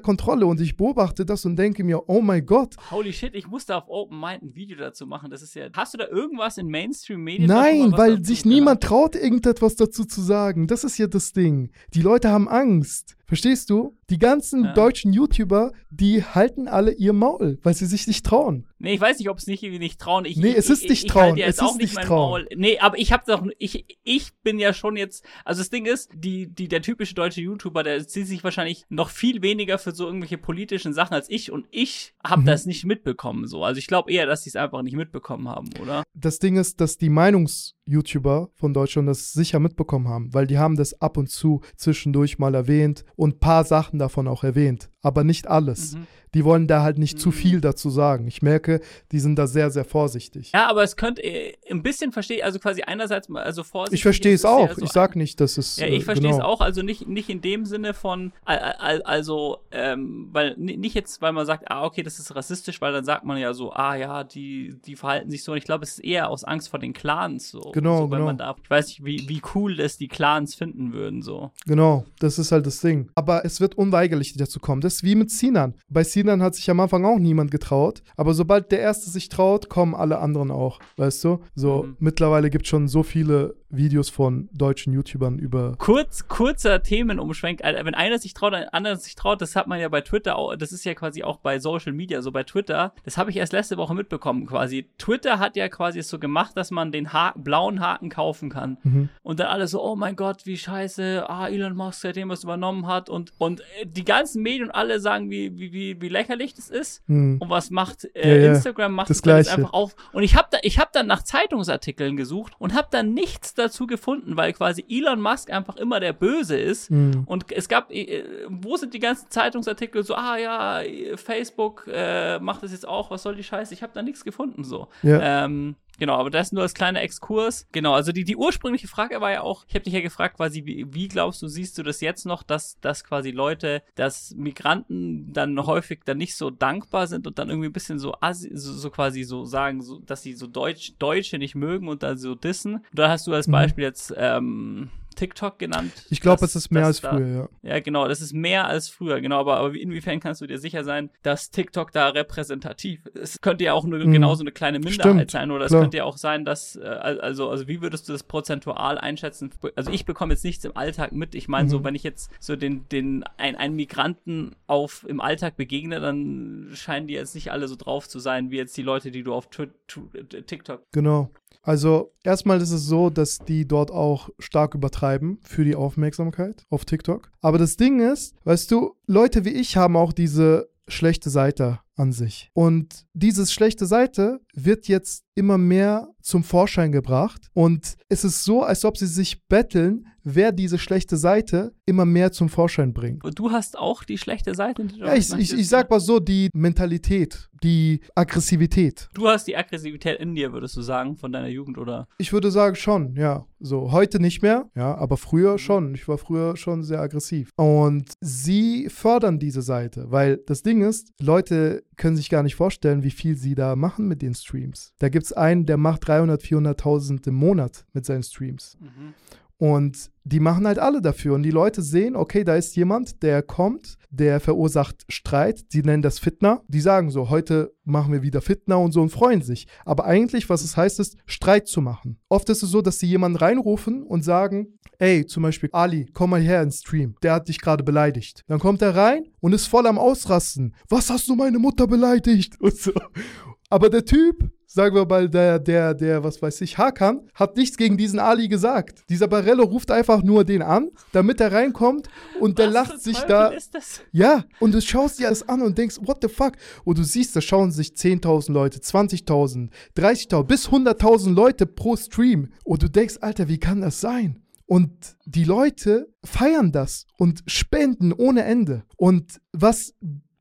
Kontrolle und ich beobachte das und denke mir, oh mein Gott, Holy shit, ich musste auf Open Mind ein Video dazu machen. Das ist ja. Hast du da irgendwas in Mainstream-Medien? Nein, weil sich niemand traut, irgendetwas dazu zu sagen. Das ist ja das Ding. Die Leute haben Angst. Verstehst du? Die ganzen Ja. deutschen YouTuber, die halten alle ihr Maul, weil sie sich nicht trauen. Nee, ich weiß nicht, ob es nicht irgendwie nicht trauen. Ich, Nee, ich, es ist ich, nicht ich trauen. jetzt Es ist nicht nicht mein trauen. Maul. Nee, aber ich habe doch ich ich bin ja schon jetzt, also das Ding ist, die die der typische deutsche YouTuber, der zieht sich wahrscheinlich noch viel weniger für so irgendwelche politischen Sachen als ich und ich habe Mhm. das nicht mitbekommen so. Also ich glaube eher, dass sie es einfach nicht mitbekommen haben, oder? Das Ding ist, dass die Meinungs-YouTuber von Deutschland das sicher mitbekommen haben, weil die haben das ab und zu zwischendurch mal erwähnt und ein paar Sachen davon auch erwähnt, aber nicht alles. Mhm. Die wollen da halt nicht zu Mhm. viel dazu sagen. Ich merke, die sind da sehr, sehr vorsichtig. Ja, aber es könnte äh, ein bisschen verstehe, also quasi einerseits mal also vorsichtig ich verstehe es auch. so ich sag nicht, dass es. Ja, äh, ich verstehe es genau. auch, also nicht, nicht in dem Sinne von, al- al- also, ähm, weil, ni- nicht jetzt, weil man sagt, ah, okay, das ist rassistisch, weil dann sagt man ja so, ah, ja, die, die verhalten sich so, und ich glaube, es ist eher aus Angst vor den Clans, so. Genau, so, weil genau. man da, ich weiß nicht, wie, wie cool es die Clans finden würden, so. Genau, das ist halt das Ding. Aber es wird unweigerlich dazu kommen. Das ist wie mit Sinan. Bei Sinan hat sich am Anfang auch niemand getraut. Aber sobald der Erste sich traut, kommen alle anderen auch. Weißt du? So, Mhm. mittlerweile gibt es schon so viele Videos von deutschen YouTubern über. Kurz, kurzer Themenumschwenk, wenn einer sich traut, ein anderer sich traut, das hat man ja bei Twitter auch, das ist ja quasi auch bei Social Media, so bei Twitter, das habe ich erst letzte Woche mitbekommen, quasi. Twitter hat ja quasi es so gemacht, dass man den ha blauen Haken kaufen kann. Mhm. Und dann alle so, oh mein Gott, wie scheiße, ah, Elon Musk, seitdem er es übernommen hat. Und, und äh, die ganzen Medien alle sagen, wie, wie, wie, wie lächerlich das ist. Hm. Und was macht Ja, äh, ja, Instagram? Macht das jetzt Gleiche. einfach auf. Und ich habe da, ich hab dann nach Zeitungsartikeln gesucht und habe dann nichts dazu gefunden, weil quasi Elon Musk einfach immer der Böse ist. Hm. Und es gab, äh, wo sind die ganzen Zeitungsartikel so, ah ja, Facebook äh, macht das jetzt auch, was soll die Scheiße? Ich habe da nichts gefunden so. Ja. Ähm, genau, aber das nur als kleiner Exkurs. Genau, also die, die ursprüngliche Frage war ja auch, ich habe dich ja gefragt, quasi, wie, wie glaubst du, siehst du das jetzt noch, dass, dass quasi Leute, dass Migranten dann häufig dann nicht so dankbar sind und dann irgendwie ein bisschen so, so, so quasi so sagen, so, dass sie so Deutsch, Deutsche nicht mögen und dann so dissen. Da hast du als Mhm. Beispiel jetzt ähm, TikTok genannt. Ich glaube, es ist mehr als da- früher, ja. ja, genau, das ist mehr als früher, genau, aber, aber inwiefern kannst du dir sicher sein, dass TikTok da repräsentativ ist? Es könnte ja auch nur Mhm. genauso eine kleine Minderheit Stimmt, sein, oder es klar. könnte ja auch sein, dass, äh, also, also wie würdest du das prozentual einschätzen? Also ich bekomme jetzt nichts im Alltag mit. Ich meine, so Mhm. wenn ich jetzt so den, den, ein, einen Migranten auf im Alltag begegne, dann scheinen die jetzt nicht alle so drauf zu sein, wie jetzt die Leute, die du auf Twi- Twi- TikTok. Genau. Also, erstmal ist es so, dass die dort auch stark übertreiben für die Aufmerksamkeit auf TikTok. Aber das Ding ist, weißt du, Leute wie ich haben auch diese schlechte Seite an sich. Und dieses schlechte Seite wird jetzt immer mehr zum Vorschein gebracht. Und es ist so, als ob sie sich betteln, wer diese schlechte Seite immer mehr zum Vorschein bringt. Und du hast auch die schlechte Seite. die Ja, ich, ich, ich sag mal so, die Mentalität, die Aggressivität. Du hast die Aggressivität in dir, würdest du sagen, von deiner Jugend, oder? Ich würde sagen schon, ja. So, heute nicht mehr, ja, aber früher schon. Ich war früher schon sehr aggressiv. Und sie fördern diese Seite, weil das Ding ist, Leute können sich gar nicht vorstellen, wie viel sie da machen mit den Streams. Da gibt es einen, der macht 300, 400.000 im Monat mit seinen Streams. Mhm. Und die machen halt alle dafür. Und die Leute sehen, okay, da ist jemand, der kommt, der verursacht Streit. Die nennen das Fitner. Die sagen so, heute machen wir wieder Fitner und so und freuen sich. Aber eigentlich, was es heißt, ist, Streit zu machen. Oft ist es so, dass sie jemanden reinrufen und sagen, ey, zum Beispiel, Ali, komm mal her ins Stream. Der hat dich gerade beleidigt. Dann kommt er rein und ist voll am Ausrasten. Was hast du meine Mutter beleidigt? Und so. Aber der Typ, sagen wir mal, der, der, der, was weiß ich, Hakan, hat nichts gegen diesen Ali gesagt. Dieser Barello ruft einfach nur den an, damit er reinkommt und der lacht sich da. Ist das? Ja, und du schaust dir das an und denkst, what the fuck? Und du siehst, da schauen sich 10.000 Leute, 20.000, 30.000, bis 100.000 Leute pro Stream. Und du denkst, Alter, wie kann das sein? Und die Leute feiern das und spenden ohne Ende. Und was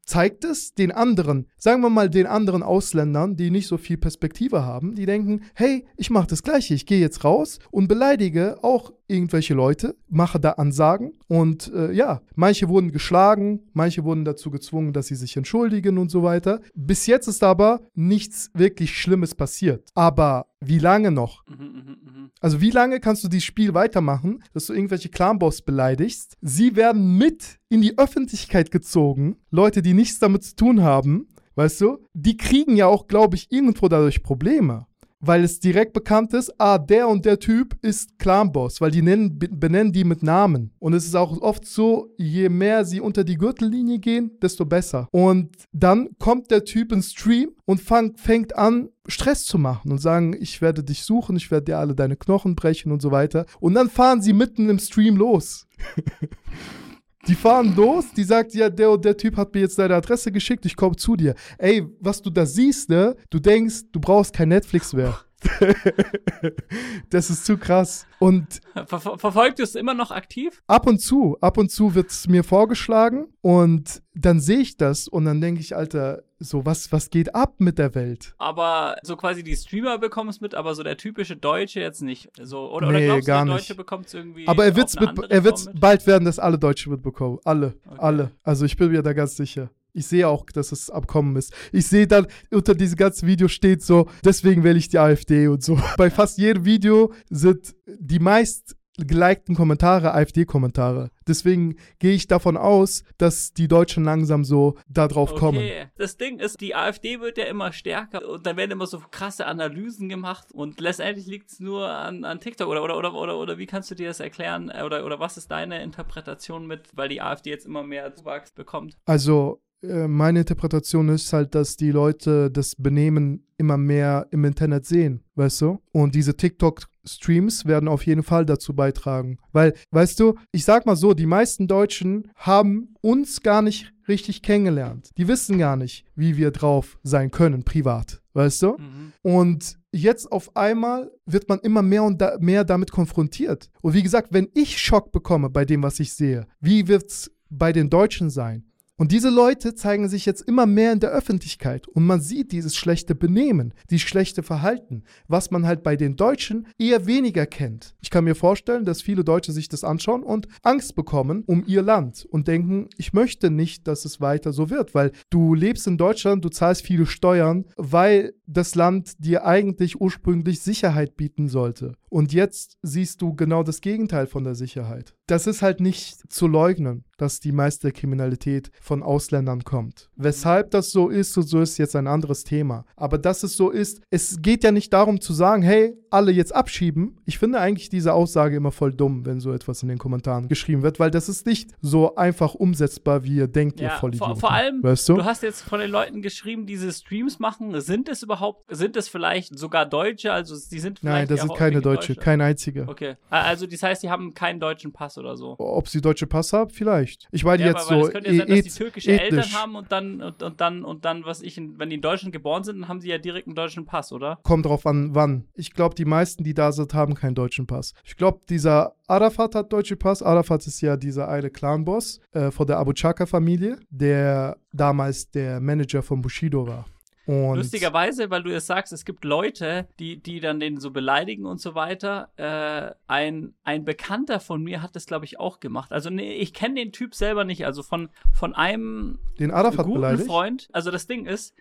zeigt es den anderen, sagen wir mal den anderen Ausländern, die nicht so viel Perspektive haben, die denken, hey, ich mache das gleiche, ich gehe jetzt raus und beleidige auch irgendwelche Leute, mache da Ansagen und äh, ja, manche wurden geschlagen, manche wurden dazu gezwungen, dass sie sich entschuldigen und so weiter. Bis jetzt ist aber nichts wirklich Schlimmes passiert. Aber wie lange noch? Mhm, mhm, mhm. Also wie lange kannst du dieses Spiel weitermachen, dass du irgendwelche Clanboss beleidigst? Sie werden mit in die Öffentlichkeit gezogen, Leute, die nichts damit zu tun haben, weißt du? Die kriegen ja auch, glaube ich, irgendwo dadurch Probleme weil es direkt bekannt ist, ah, der und der Typ ist Clanboss, weil die nennen, benennen die mit Namen. Und es ist auch oft so, je mehr sie unter die Gürtellinie gehen, desto besser. Und dann kommt der Typ ins Stream und fang, fängt an, Stress zu machen und sagen, ich werde dich suchen, ich werde dir alle deine Knochen brechen und so weiter. Und dann fahren sie mitten im Stream los. Die fahren los, die sagt, ja, der und der Typ hat mir jetzt deine Adresse geschickt, ich komme zu dir. Ey, was du da siehst, ne? Du denkst, du brauchst kein Netflix mehr. das ist zu krass. Und Ver ver verfolgt du es immer noch aktiv? ab und zu, ab und zu wird es mir vorgeschlagen und dann sehe ich das und dann denke ich, Alter, so was, was geht ab mit der Welt? Aber so quasi die Streamer bekommen es mit, aber so der typische Deutsche jetzt nicht. So, oder, Nee, oder glaubst gar du, der nicht. Deutsche bekommt es irgendwie. Aber er er wird's Form mit? bald werden, dass alle Deutsche mitbekommen. Alle, Okay. alle. Also ich bin mir da ganz sicher. Ich sehe auch, dass es Abkommen ist. Ich sehe dann, unter diesem ganzen Video steht so, deswegen wähle ich die AfD und so. Bei fast jedem Video sind die meist gelikten Kommentare AfD-Kommentare. Deswegen gehe ich davon aus, dass die Deutschen langsam so da drauf kommen. Okay, das Ding ist, die AfD wird ja immer stärker und dann werden immer so krasse Analysen gemacht und letztendlich liegt es nur an, an TikTok oder, oder, oder, oder, oder wie kannst du dir das erklären äh, oder, oder was ist deine Interpretation mit, weil die AfD jetzt immer mehr Zuwachs bekommt? Also, meine Interpretation ist halt, dass die Leute das Benehmen immer mehr im Internet sehen, weißt du? Und diese TikTok-Streams werden auf jeden Fall dazu beitragen. Weil, weißt du, ich sag mal so, die meisten Deutschen haben uns gar nicht richtig kennengelernt. Die wissen gar nicht, wie wir drauf sein können, privat, weißt du? Mhm. Und jetzt auf einmal wird man immer mehr und da, mehr damit konfrontiert. Und wie gesagt, wenn ich Schock bekomme bei dem, was ich sehe, wie wird's bei den Deutschen sein? Und diese Leute zeigen sich jetzt immer mehr in der Öffentlichkeit und man sieht dieses schlechte Benehmen, dieses schlechte Verhalten, was man halt bei den Deutschen eher weniger kennt. Ich kann mir vorstellen, dass viele Deutsche sich das anschauen und Angst bekommen um ihr Land und denken, ich möchte nicht, dass es weiter so wird, weil du lebst in Deutschland, du zahlst viele Steuern, weil das Land dir eigentlich ursprünglich Sicherheit bieten sollte. Und jetzt siehst du genau das Gegenteil von der Sicherheit. Das ist halt nicht zu leugnen, dass die meiste Kriminalität von Ausländern kommt. Weshalb das so ist und so ist jetzt ein anderes Thema. Aber dass es so ist, es geht ja nicht darum zu sagen, hey, alle jetzt abschieben. Ich finde eigentlich diese Aussage immer voll dumm, wenn so etwas in den Kommentaren geschrieben wird, weil das ist nicht so einfach umsetzbar, wie ihr denkt, ihr Ja, Vollidioten. vor, vor allem, weißt du? du hast jetzt von den Leuten geschrieben, die diese Streams machen. Sind es überhaupt, sind es vielleicht sogar Deutsche? Also, die sind Nein, das sind keine Deutsche, Deutsche. kein einziger. Okay. Also, das heißt, die haben keinen deutschen Pass oder so. Ob sie deutsche Pass haben? Vielleicht. Ich meine Ja, jetzt weil so es könnte ja sein, dass die türkische ethnisch. Eltern haben und dann, und, und dann, und dann, was ich, wenn die in Deutschland geboren sind, dann haben sie ja direkt einen deutschen Pass, oder? Kommt drauf an, wann. Ich glaube, die meisten, die da sind, haben keinen deutschen Pass. Ich glaube, dieser Arafat hat deutschen Pass. Arafat ist ja dieser eine Clanboss äh, von der Abu Chaka-Familie, der damals der Manager von Bushido war. Und Lustigerweise, weil du es sagst, es gibt Leute, die, die dann den so beleidigen und so weiter. Äh, ein, ein Bekannter von mir hat das, glaube ich, auch gemacht. Also, nee, ich kenne den Typ selber nicht. Also von, von einem den Arafat guten beleidigt. Freund. Also das Ding ist,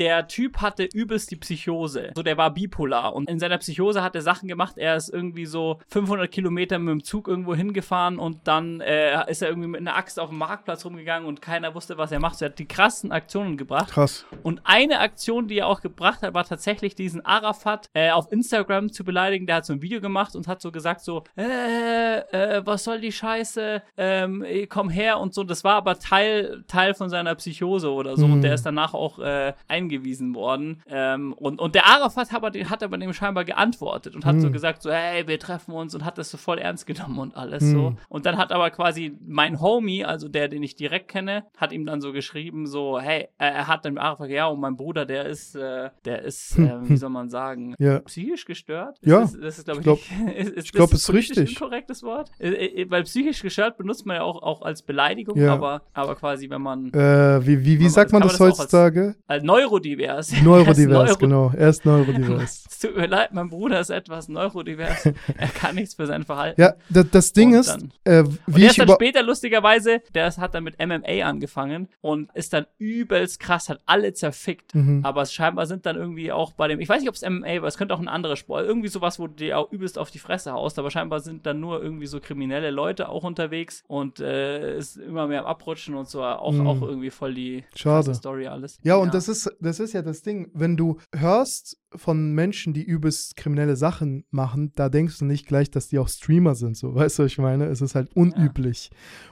der Typ hatte übelst die Psychose. So, der war bipolar und in seiner Psychose hat er Sachen gemacht. Er ist irgendwie so 500 Kilometer mit dem Zug irgendwo hingefahren und dann äh, ist er irgendwie mit einer Axt auf dem Marktplatz rumgegangen und keiner wusste, was er macht. So, er hat die krassen Aktionen gebracht. Krass. Und eine Aktion, die er auch gebracht hat, war tatsächlich diesen Arafat äh, auf Instagram zu beleidigen. Der hat so ein Video gemacht und hat so gesagt so, äh, äh, was soll die Scheiße, ähm, komm her und so. Das war aber Teil, Teil von seiner Psychose oder so. Mhm. Und der ist danach auch äh, eingewiesen worden. Ähm, und, und der Arafat hat aber, hat aber dem scheinbar geantwortet und hat Mhm. so gesagt so, hey, wir treffen uns und hat das so voll ernst genommen und alles Mhm. so. Und dann hat aber quasi mein Homie, also der, den ich direkt kenne, hat ihm dann so geschrieben, so, hey, er hat dann Arafat, ja, und mein Bruder, der ist, äh, der ist, äh, wie soll man sagen, Ja. psychisch gestört? Ja, Das ist, das ist glaube ich, glaub- nicht, ist, ist, ich glaub, das ist richtig. ein korrektes Wort? Äh, äh, weil psychisch gestört benutzt man ja auch, auch als Beleidigung, Ja. aber, aber quasi, wenn man Äh, wie wie, wie sagt man das das auch als- heutzutage? als neurodivers. Neurodivers, Neuro- genau. Er ist neurodivers. Es tut mir leid, mein Bruder ist etwas neurodivers. er kann nichts für sein Verhalten. ja, das, das Ding Und ist, dann- äh, Und wie der ich ist dann später lustigerweise, der hat dann mit MMA angefangen und ist dann übelst krass, hat alle zerfickt. Mhm. Aber scheinbar sind dann irgendwie auch bei dem, ich weiß nicht, ob es MMA war, es könnte auch ein anderer Sport, irgendwie sowas, wo du dir auch übelst auf die Fresse haust, aber scheinbar sind dann nur irgendwie so kriminelle Leute auch unterwegs und äh, ist immer mehr am Abrutschen und so, auch, Mhm. auch irgendwie voll die Schade. Story alles. Ja, und das ist, das ist ja das Ding. Wenn du hörst von Menschen, die übelst kriminelle Sachen machen, da denkst du nicht gleich, dass die auch Streamer sind. So, weißt du, was ich meine? Es ist halt unüblich.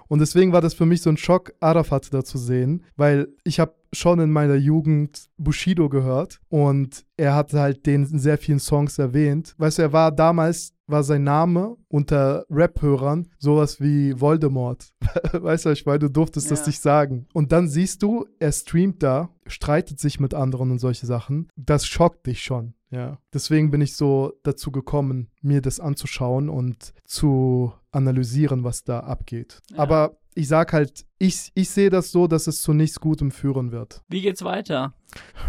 Und deswegen war das für mich so ein Schock, Arafat da zu sehen, weil ich habe schon in meiner Jugend Bushido gehört und er hat halt den in sehr vielen Songs erwähnt. Weißt du, er war damals, war sein Name unter Rap-Hörern sowas wie Voldemort. weißt du, ich meine, du durftest das Ja. nicht sagen. Und dann siehst du, er streamt da, streitet sich mit anderen und solche Sachen. Das schockt dich schon. Ja, deswegen bin ich so dazu gekommen, mir das anzuschauen und zu analysieren, was da abgeht. Ja. Aber ich sag halt, ich, ich sehe das so, dass es zu nichts Gutem führen wird. Wie geht's weiter?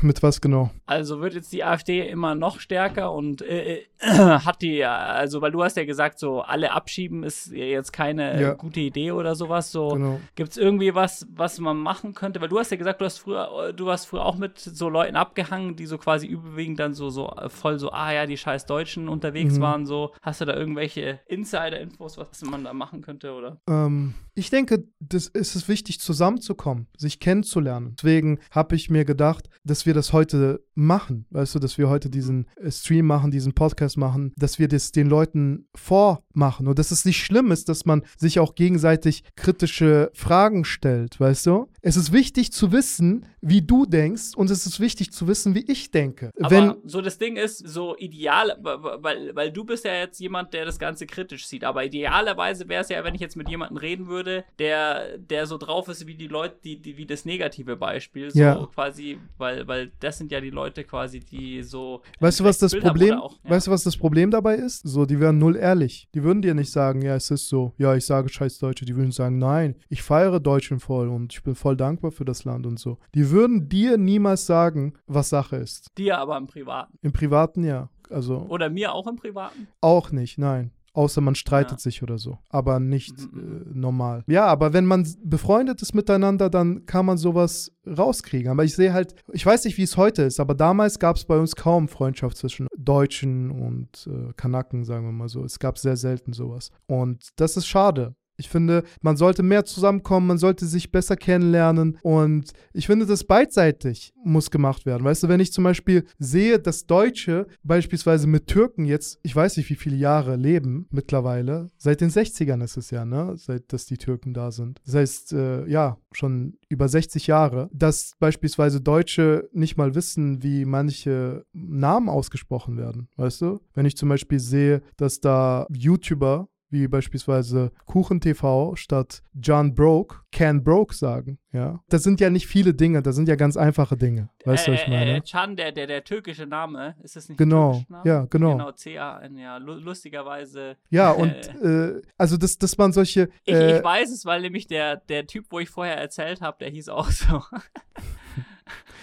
Mit was genau? Also wird jetzt die AfD immer noch stärker und äh, äh, hat die, also weil du hast ja gesagt, so alle abschieben ist jetzt keine Ja. gute Idee oder sowas. So Genau. gibt's irgendwie was, was man machen könnte? Weil du hast ja gesagt, du hast früher, du hast früher auch mit so Leuten abgehangen, die so quasi überwiegend dann so so äh, voll so, ah ja, die scheiß Deutschen unterwegs Mhm. waren. So hast du da irgendwelche Insider-Infos, was man da machen könnte oder? Ähm, ich denke, das ist es wichtig, zusammenzukommen, sich kennenzulernen. Deswegen habe ich mir gedacht, dass wir das heute machen. Weißt du, dass wir heute diesen äh, Stream machen, diesen Podcast machen, dass wir das den Leuten vormachen. Und dass es nicht schlimm ist, dass man sich auch gegenseitig kritische Fragen stellt, weißt du? Es ist wichtig zu wissen, wie du denkst und es ist wichtig zu wissen, wie ich denke. Aber Wenn, so das Ding ist, so ideal, weil, weil du bist ja jetzt jemand, der das Ganze kritisch sieht, aber idealerweise wäre es ja, wenn ich jetzt mit jemandem reden würde, der, der so drauf ist wie die Leute, die, die, wie das negative Beispiel, so Ja. quasi, weil, weil das sind ja die Leute quasi, die so. ein Weißt du, was das Bild Problem, Auch, ja. weißt du, was das Problem dabei ist? So, die wären null ehrlich. Die würden dir nicht sagen, ja, es ist so. Ja, ich sage scheiß Deutsche. Die würden sagen, nein, ich feiere Deutschen voll und ich bin voll dankbar für das Land und so. Die würden dir niemals sagen, was Sache ist. Dir aber im Privaten. Im Privaten ja. Also Oder mir auch im Privaten. auch nicht, nein. Außer man streitet Ja. sich oder so. Aber nicht Mhm. äh, normal. Ja, aber wenn man befreundet ist miteinander, dann kann man sowas rauskriegen. Aber ich sehe halt, ich weiß nicht, wie es heute ist, aber damals gab es bei uns kaum Freundschaft zwischen Deutschen und äh, Kanaken, sagen wir mal so. Es gab sehr selten sowas. Und das ist schade. Ich finde, man sollte mehr zusammenkommen, man sollte sich besser kennenlernen und ich finde, das beidseitig muss gemacht werden. Weißt du, wenn ich zum Beispiel sehe, dass Deutsche beispielsweise mit Türken jetzt, ich weiß nicht, wie viele Jahre leben mittlerweile, seit den 60ern ist es ja, ne, seit dass die Türken da sind. Das heißt, äh, ja, schon über 60 Jahre, dass beispielsweise Deutsche nicht mal wissen, wie manche Namen ausgesprochen werden, weißt du? Wenn ich zum Beispiel sehe, dass da YouTuber wie beispielsweise Kuchen TV statt John Broke Can Broke sagen, ja. Das sind ja nicht viele Dinge, das sind ja ganz einfache Dinge. Weißt du, was ich Äh, meine? äh, Chan, der, der, der türkische Name, ist das nicht Genau, ja, genau. Genau, C-A-N, ja. Lu lustigerweise. Ja, und äh, also, dass, dass man solche. Ich, äh, ich weiß es, weil nämlich der, der Typ, wo ich vorher erzählt habe, der hieß auch so.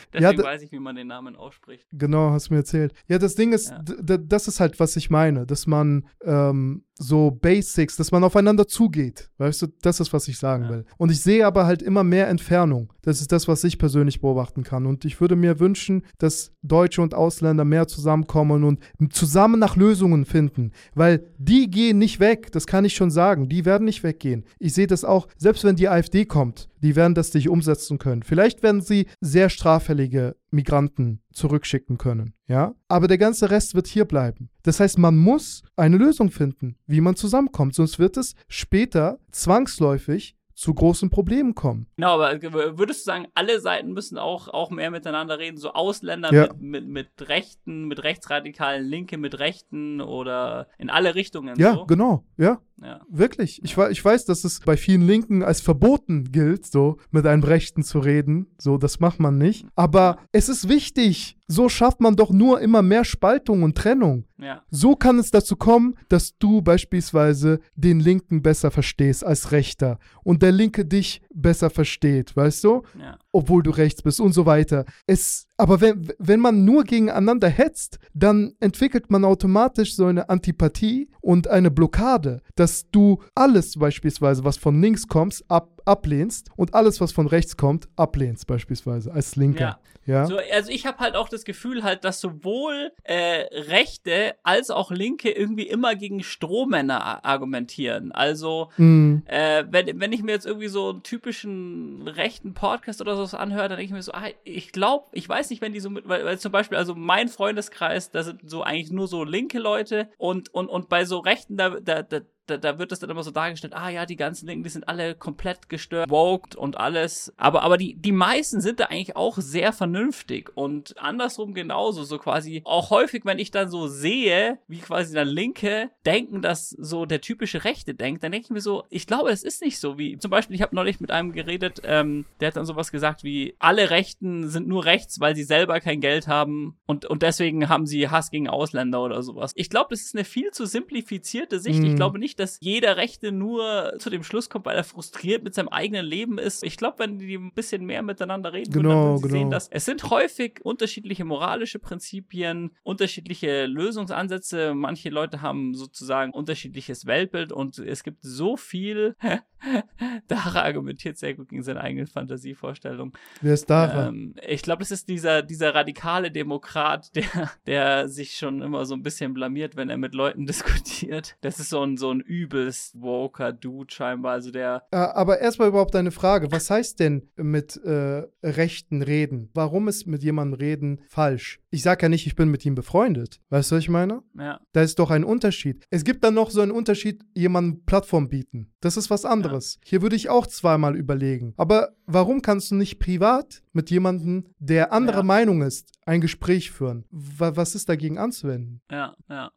Deswegen ja, weiß ich, wie man den Namen ausspricht. Genau, hast du mir erzählt. Ja, das Ding ist, ja. das ist halt, was ich meine, dass man ähm, so Basics, dass man aufeinander zugeht. Weißt du, das ist, was ich sagen ja. will. Und ich sehe aber halt immer mehr Entfernung. Das ist das, was ich persönlich beobachten kann. Und ich würde mir wünschen, dass Deutsche und Ausländer mehr zusammenkommen und zusammen nach Lösungen finden. Weil die gehen nicht weg, das kann ich schon sagen. Die werden nicht weggehen. Ich sehe das auch, selbst wenn die AfD kommt, die werden das nicht umsetzen können. Vielleicht werden sie sehr straffällige Migranten zurückschicken können, ja? Aber der ganze Rest wird hier bleiben. Das heißt, man muss eine Lösung finden, wie man zusammenkommt, sonst wird es später zwangsläufig zu großen Problemen kommen. Genau, aber würdest du sagen, alle Seiten müssen auch, auch mehr miteinander reden, so Ausländer ja. mit, mit, mit Rechten, mit Rechtsradikalen, Linke mit Rechten oder in alle Richtungen? Ja, so? genau, ja. Ja. Wirklich. Ich, ich weiß, dass es bei vielen Linken als verboten gilt, so mit einem Rechten zu reden. So, das macht man nicht. Aber es ist wichtig, so schafft man doch nur immer mehr Spaltung und Trennung. Ja. So kann es dazu kommen, dass du beispielsweise den Linken besser verstehst als Rechter und der Linke dich besser versteht, weißt du? Ja. Obwohl du rechts bist und so weiter. Es, aber wenn, wenn man nur gegeneinander hetzt, dann entwickelt man automatisch so eine Antipathie und eine Blockade, dass du alles beispielsweise, was von links kommt, ab, ablehnst und alles, was von rechts kommt, ablehnst beispielsweise als Linker. Ja. Ja. So, also ich habe halt auch das Gefühl halt, dass sowohl äh, Rechte als auch Linke irgendwie immer gegen Strohmänner argumentieren. Also mhm. äh, wenn, wenn ich mir jetzt irgendwie so einen typischen rechten Podcast oder so anhöre, dann denke ich mir so, ah, ich glaube, ich weiß nicht, wenn die so mit, weil, weil zum Beispiel, also mein Freundeskreis, da sind so eigentlich nur so linke Leute und, und, und bei so Rechten, da, da, da da, da wird das dann immer so dargestellt, ah ja, die ganzen Linken, die sind alle komplett gestört, woked und alles. Aber, aber die, die meisten sind da eigentlich auch sehr vernünftig und andersrum genauso, so quasi auch häufig, wenn ich dann so sehe, wie quasi dann Linke denken, dass so der typische Rechte denkt, dann denke ich mir so, ich glaube, es ist nicht so wie, zum Beispiel, ich habe neulich mit einem geredet, ähm, der hat dann sowas gesagt wie, alle Rechten sind nur rechts, weil sie selber kein Geld haben und, und deswegen haben sie Hass gegen Ausländer oder sowas. Ich glaube, das ist eine viel zu simplifizierte Sicht. Ich mhm. glaube nicht, dass jeder Rechte nur zu dem Schluss kommt, weil er frustriert mit seinem eigenen Leben ist. Ich glaube, wenn die ein bisschen mehr miteinander reden, genau, würden, dann sie genau. sehen, dass es sind häufig unterschiedliche moralische Prinzipien, unterschiedliche Lösungsansätze. Manche Leute haben sozusagen unterschiedliches Weltbild und es gibt so viel. Dara argumentiert sehr gut gegen seine eigenen Fantasievorstellungen. Wer ist Dara? Ähm, ich glaube, das ist dieser, dieser radikale Demokrat, der, der sich schon immer so ein bisschen blamiert, wenn er mit Leuten diskutiert. Das ist so ein, so ein übelst woker Dude scheinbar. Also der. Aber erstmal überhaupt eine Frage. Was heißt denn mit äh, Rechten reden? Warum ist mit jemandem reden falsch? Ich sage ja nicht, ich bin mit ihm befreundet. Weißt du, was ich meine? Ja. Da ist doch ein Unterschied. Es gibt dann noch so einen Unterschied, jemandem Plattform bieten. Das ist was anderes. Ja. Hier würde ich auch zweimal überlegen. Aber warum kannst du nicht privat mit jemandem, der anderer ja. Meinung ist, ein Gespräch führen? was ist dagegen anzuwenden? Ja, ja.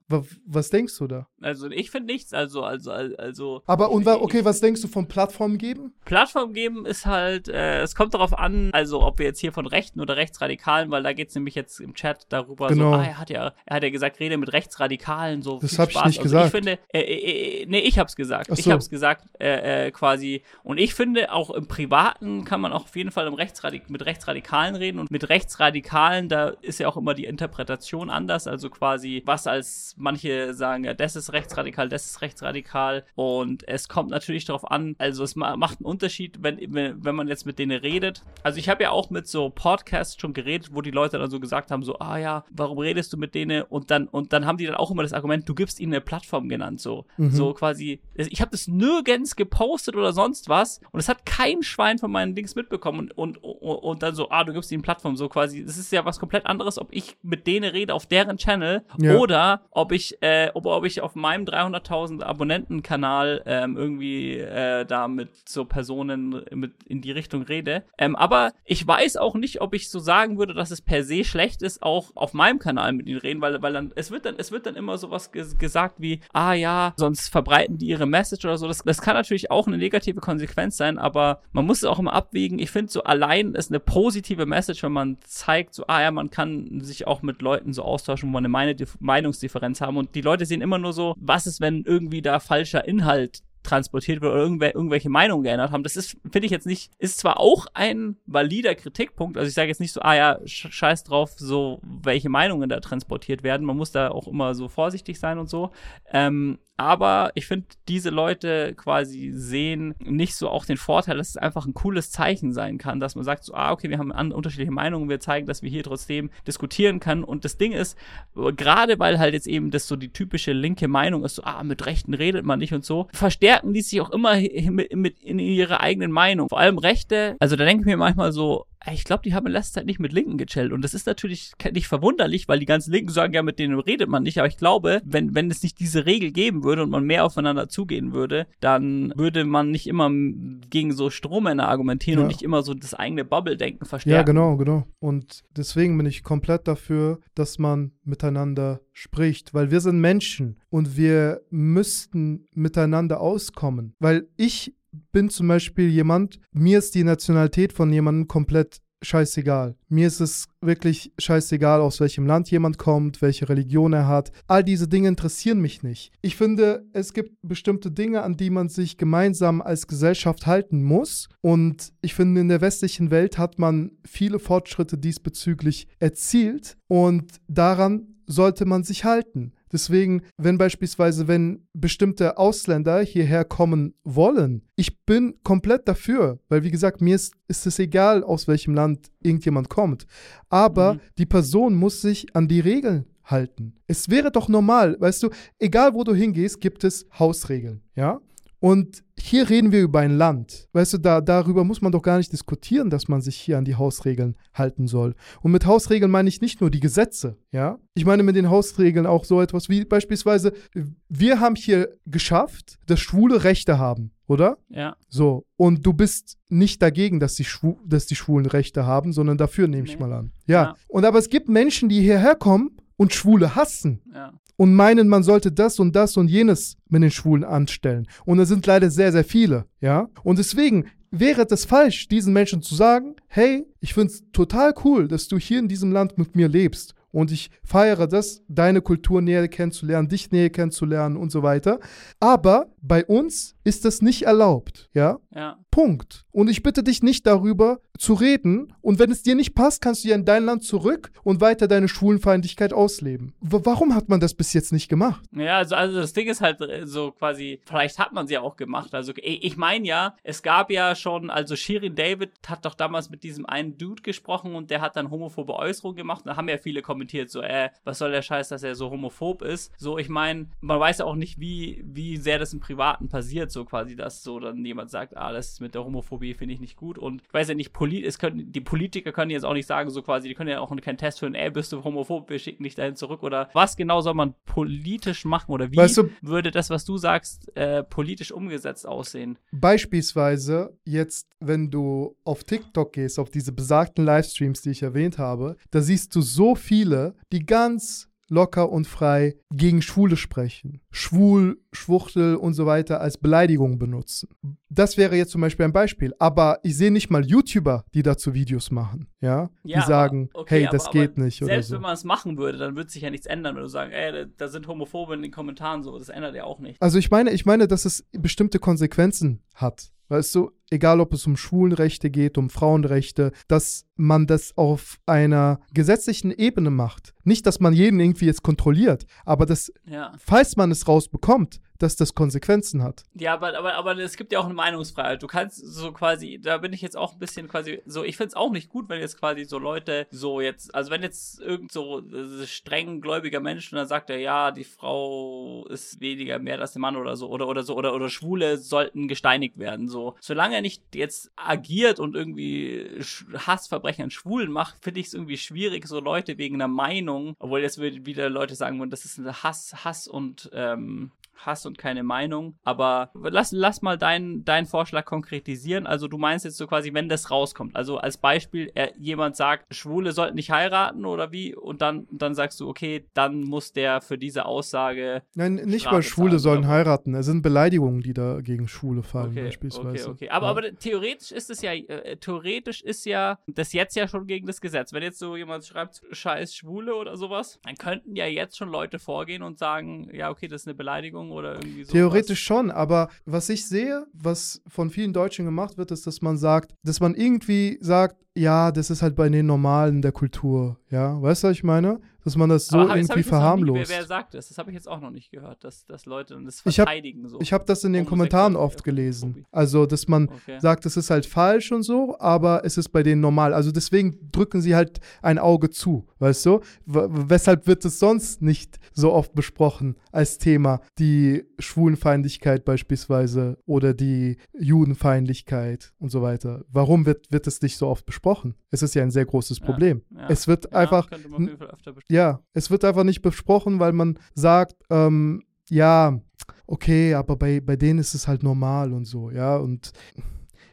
was denkst du da? Also ich finde nichts. Also, also, also. Aber und okay, was denkst du von Plattform geben? Plattform geben ist halt, äh, es kommt darauf an, also ob wir jetzt hier von Rechten oder Rechtsradikalen, weil da geht es nämlich jetzt im Chat darüber genau. so, ah, er hat ja, er hat ja gesagt, rede mit Rechtsradikalen, so das habe ich nicht also gesagt. Ich finde, äh, äh, äh, nee, ich hab's gesagt. So. Ich hab's gesagt, äh, äh, quasi. Und ich finde, auch im Privaten kann man auch auf jeden Fall Rechtsradik mit Rechtsradikalen reden und mit Rechtsradikalen, da ist ja auch immer die Interpretation anders, also quasi, was als manche sagen, ja, das ist rechtsradikal, das ist rechtsradikal und es kommt natürlich darauf an, also es macht einen Unterschied, wenn, wenn man jetzt mit denen redet. Also ich habe ja auch mit so Podcasts schon geredet, wo die Leute dann so gesagt haben, so, ah ja, warum redest du mit denen? Und dann, und dann haben die dann auch immer das Argument, du gibst ihnen eine Plattform genannt, so. Mhm. So quasi, ich habe das nirgends gepostet oder sonst was und es hat kein Schwein von meinen Dings mitbekommen und, und, und, und dann so, ah, du gibst ihnen Plattform, so quasi, das ist ja was komplett anderes, ob ich mit denen rede auf deren Channel ja. oder ob ich, äh, ob, ob ich auf meinem 300.000 Abonnentenkanal ähm, irgendwie äh, da mit so Personen mit in die Richtung rede. Ähm, aber ich weiß auch nicht, ob ich so sagen würde, dass es per se schlecht ist, auch auf meinem Kanal mit ihnen reden, weil, weil dann, es wird dann, es wird dann immer sowas ges gesagt wie, ah ja, sonst verbreiten die ihre Message oder so. Das, das kann natürlich auch eine negative Konsequenz sein, aber man muss es auch immer abwägen. Ich finde so allein ist eine positive Message, wenn man zeigt, so, ah ja, man kann sich auch mit Leuten so austauschen, wo man eine Meinungsdifferenz haben und die Leute sehen immer nur so, was ist, wenn irgendwie da falscher Inhalt transportiert wird oder irgendwel irgendwelche Meinungen geändert haben. Das ist, finde ich jetzt nicht, ist zwar auch ein valider Kritikpunkt. Also ich sage jetzt nicht so, ah ja, scheiß drauf, so welche Meinungen da transportiert werden. Man muss da auch immer so vorsichtig sein und so. Ähm, aber ich finde, diese Leute quasi sehen nicht so auch den Vorteil, dass es einfach ein cooles Zeichen sein kann, dass man sagt so, ah, okay, wir haben unterschiedliche Meinungen, wir zeigen, dass wir hier trotzdem diskutieren können. Und das Ding ist, gerade weil halt jetzt eben das so die typische linke Meinung ist, so, ah, mit Rechten redet man nicht und so, verstärken die sich auch immer mit, mit in ihrer eigenen Meinung. Vor allem Rechte, also da denke ich mir manchmal so, ich glaube, die haben in letzter Zeit nicht mit Linken gechillt. Und das ist natürlich nicht verwunderlich, weil die ganzen Linken sagen, ja, mit denen redet man nicht. Aber ich glaube, wenn, wenn es nicht diese Regel geben würde und man mehr aufeinander zugehen würde, dann würde man nicht immer gegen so Strohmänner argumentieren ja. und nicht immer so das eigene Bubble-Denken verstärken. Ja, genau, genau. Und deswegen bin ich komplett dafür, dass man miteinander spricht, weil wir sind Menschen und wir müssten miteinander auskommen. Weil ich bin zum Beispiel jemand, mir ist die Nationalität von jemandem komplett scheißegal. Mir ist es wirklich scheißegal, aus welchem Land jemand kommt, welche Religion er hat. All diese Dinge interessieren mich nicht. Ich finde, es gibt bestimmte Dinge, an die man sich gemeinsam als Gesellschaft halten muss. Und ich finde, in der westlichen Welt hat man viele Fortschritte diesbezüglich erzielt. Und daran sollte man sich halten. Deswegen, wenn beispielsweise, wenn bestimmte Ausländer hierher kommen wollen, ich bin komplett dafür, weil wie gesagt, mir ist, ist es egal, aus welchem Land irgendjemand kommt. Aber mhm. die Person muss sich an die Regeln halten. Es wäre doch normal, weißt du, egal wo du hingehst, gibt es Hausregeln, ja? Und hier reden wir über ein Land. Weißt du, da, darüber muss man doch gar nicht diskutieren, dass man sich hier an die Hausregeln halten soll. Und mit Hausregeln meine ich nicht nur die Gesetze, ja? Ich meine mit den Hausregeln auch so etwas wie beispielsweise, wir haben hier geschafft, dass Schwule Rechte haben, oder? Ja. So. Und du bist nicht dagegen, dass die, Schwu dass die Schwulen Rechte haben, sondern dafür nehme nee. ich mal an. Ja. ja. Und aber es gibt Menschen, die hierher kommen und Schwule hassen. Ja und meinen, man sollte das und das und jenes mit den Schwulen anstellen. Und es sind leider sehr, sehr viele, ja. Und deswegen wäre es falsch, diesen Menschen zu sagen, hey, ich finde es total cool, dass du hier in diesem Land mit mir lebst und ich feiere das, deine Kultur näher kennenzulernen, dich näher kennenzulernen und so weiter. Aber bei uns ist das nicht erlaubt, ja? Ja. Punkt. Und ich bitte dich nicht darüber zu reden. Und wenn es dir nicht passt, kannst du ja in dein Land zurück und weiter deine Schwulenfeindlichkeit ausleben. W warum hat man das bis jetzt nicht gemacht? Ja, also, also das Ding ist halt äh, so quasi, vielleicht hat man sie ja auch gemacht. Also ich meine ja, es gab ja schon, also Shirin David hat doch damals mit diesem einen Dude gesprochen und der hat dann homophobe Äußerungen gemacht. Da haben ja viele kommentiert, so, äh, was soll der Scheiß, dass er so homophob ist. So, ich meine, man weiß ja auch nicht, wie, wie sehr das im Privaten passiert, so quasi, dass so dann jemand sagt, ah, das mit der Homophobie finde ich nicht gut. Und ich weiß ja nicht, Poli es können, die Politiker können jetzt auch nicht sagen, so quasi, die können ja auch keinen Test führen, ey, bist du homophob, wir schicken dich dahin zurück. Oder was genau soll man politisch machen? Oder wie weißt du, würde das, was du sagst, äh, politisch umgesetzt aussehen? Beispielsweise jetzt, wenn du auf TikTok gehst, auf diese besagten Livestreams, die ich erwähnt habe, da siehst du so viele, die ganz locker und frei gegen Schwule sprechen, schwul, Schwuchtel und so weiter als Beleidigung benutzen. Das wäre jetzt zum Beispiel ein Beispiel. Aber ich sehe nicht mal YouTuber, die dazu Videos machen, ja, ja die sagen, okay, hey, das aber, geht aber nicht selbst so. wenn man es machen würde, dann würde sich ja nichts ändern, wenn du sagst, ey, da sind Homophobe in den Kommentaren so, das ändert ja auch nicht. Also ich meine, ich meine, dass es bestimmte Konsequenzen hat. Weißt du, egal ob es um Schwulenrechte geht, um Frauenrechte, dass man das auf einer gesetzlichen Ebene macht. Nicht, dass man jeden irgendwie jetzt kontrolliert, aber dass, ja. falls man es rausbekommt, dass das Konsequenzen hat. Ja, aber, aber, aber es gibt ja auch eine Meinungsfreiheit. Du kannst so quasi, da bin ich jetzt auch ein bisschen quasi so, ich finde es auch nicht gut, wenn jetzt quasi so Leute so jetzt, also wenn jetzt irgend so streng gläubiger Mensch und dann sagt er, ja, die Frau ist weniger mehr als der Mann oder so, oder, oder so, oder, oder Schwule sollten gesteinigt werden, so. Solange er nicht jetzt agiert und irgendwie Hassverbrechen an Schwulen macht, finde ich es irgendwie schwierig, so Leute wegen einer Meinung, obwohl jetzt wieder Leute sagen würden, das ist ein Hass, Hass und ähm, Hass und keine Meinung. Aber lass, lass mal deinen dein Vorschlag konkretisieren. Also du meinst jetzt so quasi, wenn das rauskommt. Also als Beispiel, er, jemand sagt, Schwule sollten nicht heiraten oder wie? Und dann, dann sagst du, okay, dann muss der für diese Aussage. Nein, nicht mal Schwule zahlen, sollen heiraten. Es sind Beleidigungen, die da gegen Schwule fallen, okay, beispielsweise. Okay, okay. Aber, ja. aber theoretisch ist es ja, äh, theoretisch ist ja das jetzt ja schon gegen das Gesetz. Wenn jetzt so jemand schreibt, scheiß Schwule oder sowas, dann könnten ja jetzt schon Leute vorgehen und sagen, ja, okay, das ist eine Beleidigung Beleidigung oder irgendwie so. Theoretisch schon, aber was ich sehe, was von vielen Deutschen gemacht wird, ist, dass man sagt, dass man irgendwie sagt, ja, das ist halt bei den Normalen der Kultur, ja, weißt du, was ich meine? Dass man das so irgendwie nie- verharmlost. Wer, wer sagt das? Das habe ich jetzt auch noch nicht gehört, dass, dass Leute das Ich hab- verteidigen so. Ich habe das in den Kommentaren oft gelesen. Also, dass man Okay. sagt, es ist halt falsch und so, aber es ist bei denen normal. Also deswegen drücken sie halt ein Auge zu, weißt du? W weshalb wird es sonst nicht so oft besprochen als Thema, die Schwulenfeindlichkeit beispielsweise oder die Judenfeindlichkeit und so weiter? Warum wird, wird es nicht so oft besprochen? Es ist ja ein sehr großes Ja, Problem. ja. Es wird Ja, einfach ja, es wird einfach nicht besprochen, weil man sagt, ähm, ja, okay, aber bei, bei denen ist es halt normal und so, ja. Und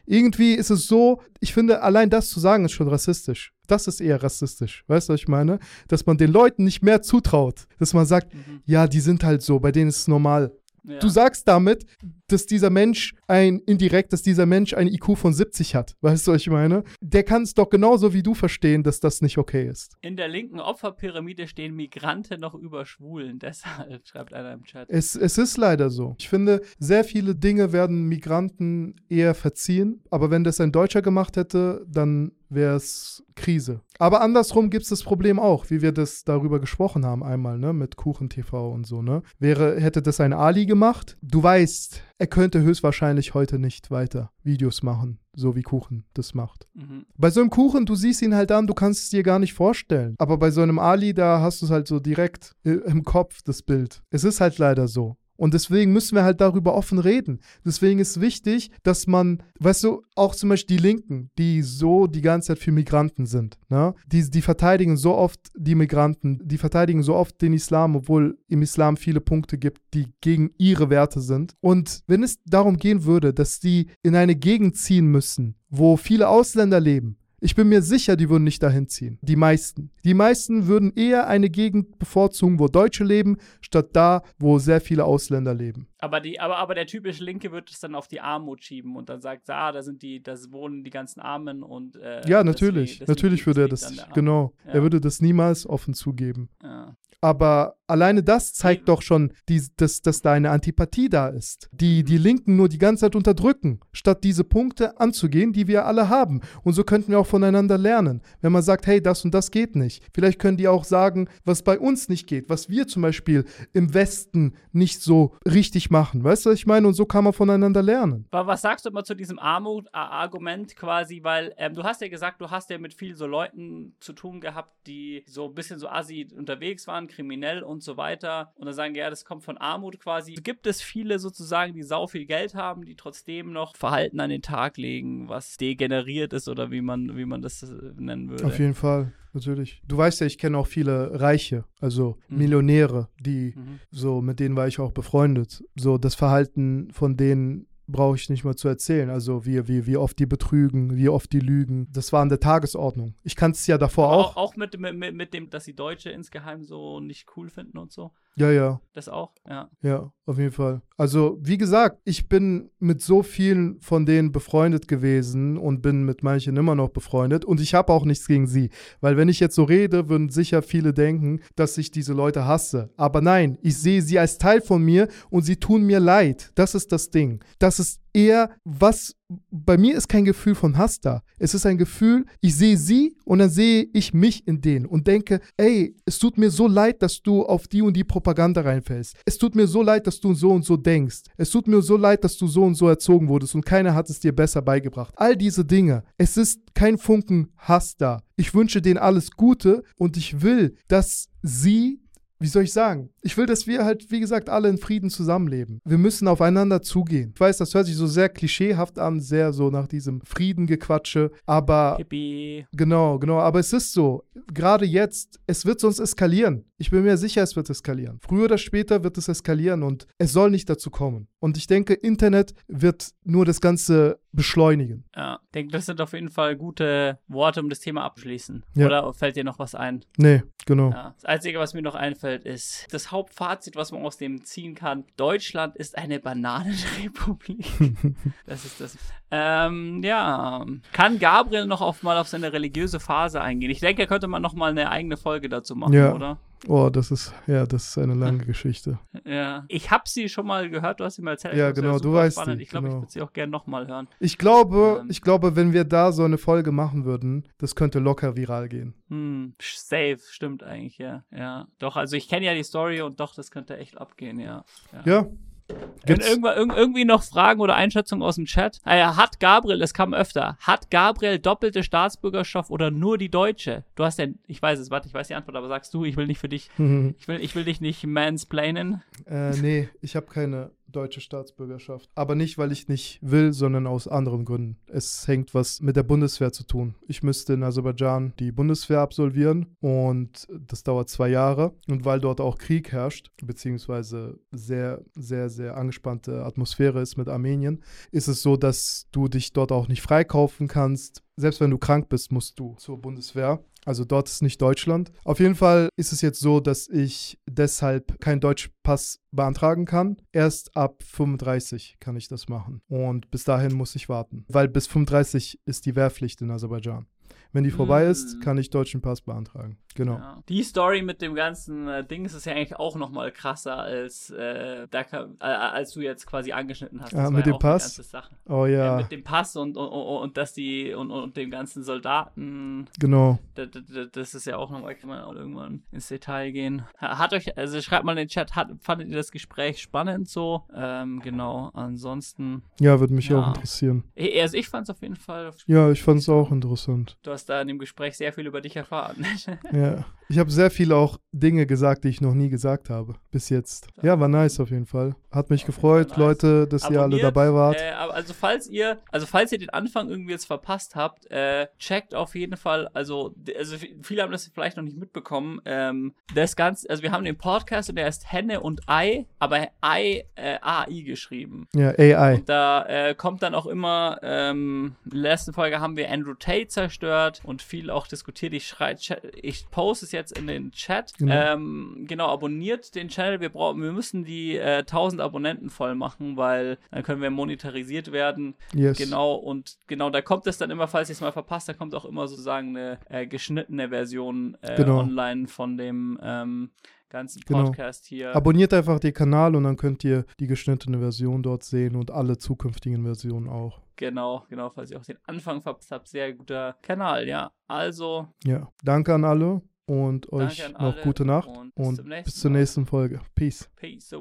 irgendwie ist es so, ich finde, allein das zu sagen, ist schon rassistisch. Das ist eher rassistisch. Weißt du, was ich meine? Dass man den Leuten nicht mehr zutraut. Dass man sagt, Mhm. ja, die sind halt so, bei denen ist es normal. Ja. Du sagst damit, dass dieser Mensch ein, indirekt, dass dieser Mensch ein IQ von 70 hat. Weißt du, was ich meine? Der kann es doch genauso wie du verstehen, dass das nicht okay ist. In der linken Opferpyramide stehen Migranten noch über Schwulen. Deshalb schreibt einer im Chat. Es, es ist leider so. Ich finde, sehr viele Dinge werden Migranten eher verziehen. Aber wenn das ein Deutscher gemacht hätte, dann wäre es Krise. Aber andersrum gibt es das Problem auch, wie wir das darüber gesprochen haben einmal, ne, mit Kuchen TV und so, ne. Wäre, hätte das ein Ali gemacht, du weißt, er könnte höchstwahrscheinlich heute nicht weiter Videos machen, so wie Kuchen das macht. Mhm. Bei so einem Kuchen, du siehst ihn halt an, du kannst es dir gar nicht vorstellen. Aber bei so einem Ali, da hast du es halt so direkt äh, im Kopf, das Bild. Es ist halt leider so. Und deswegen müssen wir halt darüber offen reden. Deswegen ist wichtig, dass man, weißt du, auch zum Beispiel die Linken, die so die ganze Zeit für Migranten sind, ne? Die, die verteidigen so oft die Migranten, die verteidigen so oft den Islam, obwohl im Islam viele Punkte gibt, die gegen ihre Werte sind. Und wenn es darum gehen würde, dass die in eine Gegend ziehen müssen, wo viele Ausländer leben, ich bin mir sicher, die würden nicht dahin ziehen. Die meisten. Die meisten würden eher eine Gegend bevorzugen, wo Deutsche leben, statt da, wo sehr viele Ausländer leben. Aber, die, aber, aber der typische Linke wird es dann auf die Armut schieben und dann sagt, ah, da sind die, da wohnen die ganzen Armen und äh, Ja, deswegen- natürlich. deswegen natürlich würde er das. Genau. Ja. Er würde das niemals offen zugeben. Ja. Aber alleine das zeigt doch schon, die, dass, dass da eine Antipathie da ist. Die die Linken nur die ganze Zeit unterdrücken, statt diese Punkte anzugehen, die wir alle haben. Und so könnten wir auch voneinander lernen. Wenn man sagt, hey, das und das geht nicht. Vielleicht können die auch sagen, was bei uns nicht geht, was wir zum Beispiel im Westen nicht so richtig machen. Weißt du, was ich meine? Und so kann man voneinander lernen. Aber was sagst du immer zu diesem Armut-Argument quasi, weil ähm, du hast ja gesagt, du hast ja mit vielen so Leuten zu tun gehabt, die so ein bisschen so assi unterwegs waren, kriminell und so weiter und dann sagen, ja, das kommt von Armut quasi. Gibt es viele sozusagen, die sau viel Geld haben, die trotzdem noch Verhalten an den Tag legen, was degeneriert ist oder wie man, wie man das äh, nennen würde? Auf jeden Fall, natürlich. Du weißt ja, ich kenne auch viele Reiche, also Mhm. Millionäre, die Mhm. So, mit denen war ich auch befreundet. So, das Verhalten von denen brauche ich nicht mal zu erzählen. Also, wie, wie, wie oft die betrügen, wie oft die lügen. Das war an der Tagesordnung. Ich kannte es ja davor auch. auch, auch mit, mit, mit, mit dem, dass die Deutsche insgeheim so nicht cool finden und so. Ja, ja, Das auch, ja. ja, auf jeden Fall. Also, wie gesagt, ich bin mit so vielen von denen befreundet gewesen und bin mit manchen immer noch befreundet. Und ich habe auch nichts gegen sie. Weil, wenn ich jetzt so rede, würden sicher viele denken, dass ich diese Leute hasse. Aber nein, ich sehe sie als Teil von mir und sie tun mir leid. Das ist das Ding. Das ist eher was. Bei mir ist kein Gefühl von Hass da. Es ist ein Gefühl, ich sehe sie und dann sehe ich mich in denen und denke, ey, es tut mir so leid, dass du auf die und die Propaganda reinfällst. Es tut mir so leid, dass du so und so denkst. Es tut mir so leid, dass du so und so erzogen wurdest und keiner hat es dir besser beigebracht. All diese Dinge. Es ist kein Funken Hass da. Ich wünsche denen alles Gute und ich will, dass sie wie soll ich sagen? Ich will, dass wir halt, wie gesagt, alle in Frieden zusammenleben. Wir müssen aufeinander zugehen. Ich weiß, das hört sich so sehr klischeehaft an, sehr so nach diesem Friedengequatsche, aber Hippie. Genau, genau. Aber es ist so, gerade jetzt, es wird sonst eskalieren. Ich bin mir sicher, es wird eskalieren. Früher oder später wird es eskalieren und es soll nicht dazu kommen. Und ich denke, Internet wird nur das Ganze beschleunigen. Ja, ich denke, das sind auf jeden Fall gute Worte, um das Thema abzuschließen. Ja. Oder fällt dir noch was ein? Nee, genau. Ja. Das Einzige, was mir noch einfällt, ist das Hauptfazit, was man aus dem ziehen kann. Deutschland ist eine Bananenrepublik. das ist das. Ähm, ja. Kann Gabriel noch auf, mal auf seine religiöse Phase eingehen? Ich denke, könnte man noch mal eine eigene Folge dazu machen, Ja. oder? Oh, das ist, ja, das ist eine lange Geschichte. Ja. Ich habe sie schon mal gehört, du hast sie mal erzählt. Ja, genau, du weißt spannend. die, Ich glaube, genau. ich würde sie auch gerne nochmal hören. Ich glaube, Ähm. ich glaube, wenn wir da so eine Folge machen würden, das könnte locker viral gehen. Hm, safe, stimmt eigentlich, ja. Ja. Doch, also ich kenne ja die Story und doch, das könnte echt abgehen, ja. Ja. Wenn Gibt's, irgendwann, irg irgendwie noch Fragen oder Einschätzungen aus dem Chat? Ah ja, hat Gabriel, es kam öfter, hat Gabriel doppelte Staatsbürgerschaft oder nur die deutsche? Du hast ja, ich weiß es, warte, ich weiß die Antwort, aber sagst du, ich will nicht für dich, ich will, ich will dich nicht mansplainen. äh, nee, ich habe keine deutsche Staatsbürgerschaft. Aber nicht, weil ich nicht will, sondern aus anderen Gründen. Es hängt was mit der Bundeswehr zu tun. Ich müsste in Aserbaidschan die Bundeswehr absolvieren und das dauert zwei Jahre. Und weil dort auch Krieg herrscht, beziehungsweise sehr, sehr, sehr angespannte Atmosphäre ist mit Armenien, ist es so, dass du dich dort auch nicht freikaufen kannst. Selbst wenn du krank bist, musst du zur Bundeswehr. Also dort ist nicht Deutschland. Auf jeden Fall ist es jetzt so, dass ich deshalb keinen Deutschpass beantragen kann. Erst ab 35 kann ich das machen. Und bis dahin muss ich warten. Weil bis 35 ist die Wehrpflicht in Aserbaidschan. Wenn die vorbei ist, Mm. kann ich deutschen Pass beantragen. Genau. Ja. Die Story mit dem ganzen äh, Ding ist ja eigentlich auch nochmal krasser, als, äh, da kam, äh, als du jetzt quasi angeschnitten hast. Ah, mit ja dem Pass? Oh Ja. ja, mit dem Pass und, und, und, und dass die und, und dem ganzen Soldaten genau. Das, das, ist ja auch nochmal, kann man auch irgendwann ins Detail gehen. Ha- Hat euch, also schreibt mal in den Chat, hat, fandet ihr das Gespräch spannend so? Ähm, genau, ansonsten, Ja, würde mich Ja. auch interessieren. eh, also ich fand es auf jeden Fall, Ja, ich fand es auch interessant. du hast da in dem Gespräch sehr viel über dich erfahren. Ja. Ich habe sehr viele auch Dinge gesagt, die ich noch nie gesagt habe. Bis jetzt. Ja, war nice auf jeden Fall. Hat mich gefreut, nice. Leute, dass ihr alle Abonniert, dabei wart. Äh, also falls ihr, also falls ihr den Anfang irgendwie jetzt verpasst habt, äh, checkt auf jeden Fall, also, also viele haben das vielleicht noch nicht mitbekommen. Ähm, das Ganze, also wir haben den Podcast und der heißt Henne und Ei, aber Ei, äh, AI geschrieben. Ja, AI. Und da äh, kommt dann auch immer, ähm, in der letzten Folge haben wir Andrew Tate zerstört und viel auch diskutiert. Ich schrei, Chat- ich poste es jetzt in den Chat. Genau. Ähm, genau, abonniert den Channel. Wir brauchen, wir müssen die äh, 1000 Abonnenten voll machen, weil dann können wir monetarisiert werden. Yes. Genau, und genau, da kommt es dann immer, falls ihr es mal verpasst, da kommt auch immer sozusagen eine äh, geschnittene Version äh, Genau. online von dem ähm, ganzen Genau. Podcast hier. Abonniert einfach den Kanal und dann könnt ihr die geschnittene Version dort sehen und alle zukünftigen Versionen auch. Genau, genau, falls ihr auch den Anfang verpasst habt. Sehr guter Kanal, ja. Also, Ja, danke an alle und euch noch gute Nacht und und bis nächsten bis zur nächsten Folge. Peace. Peace.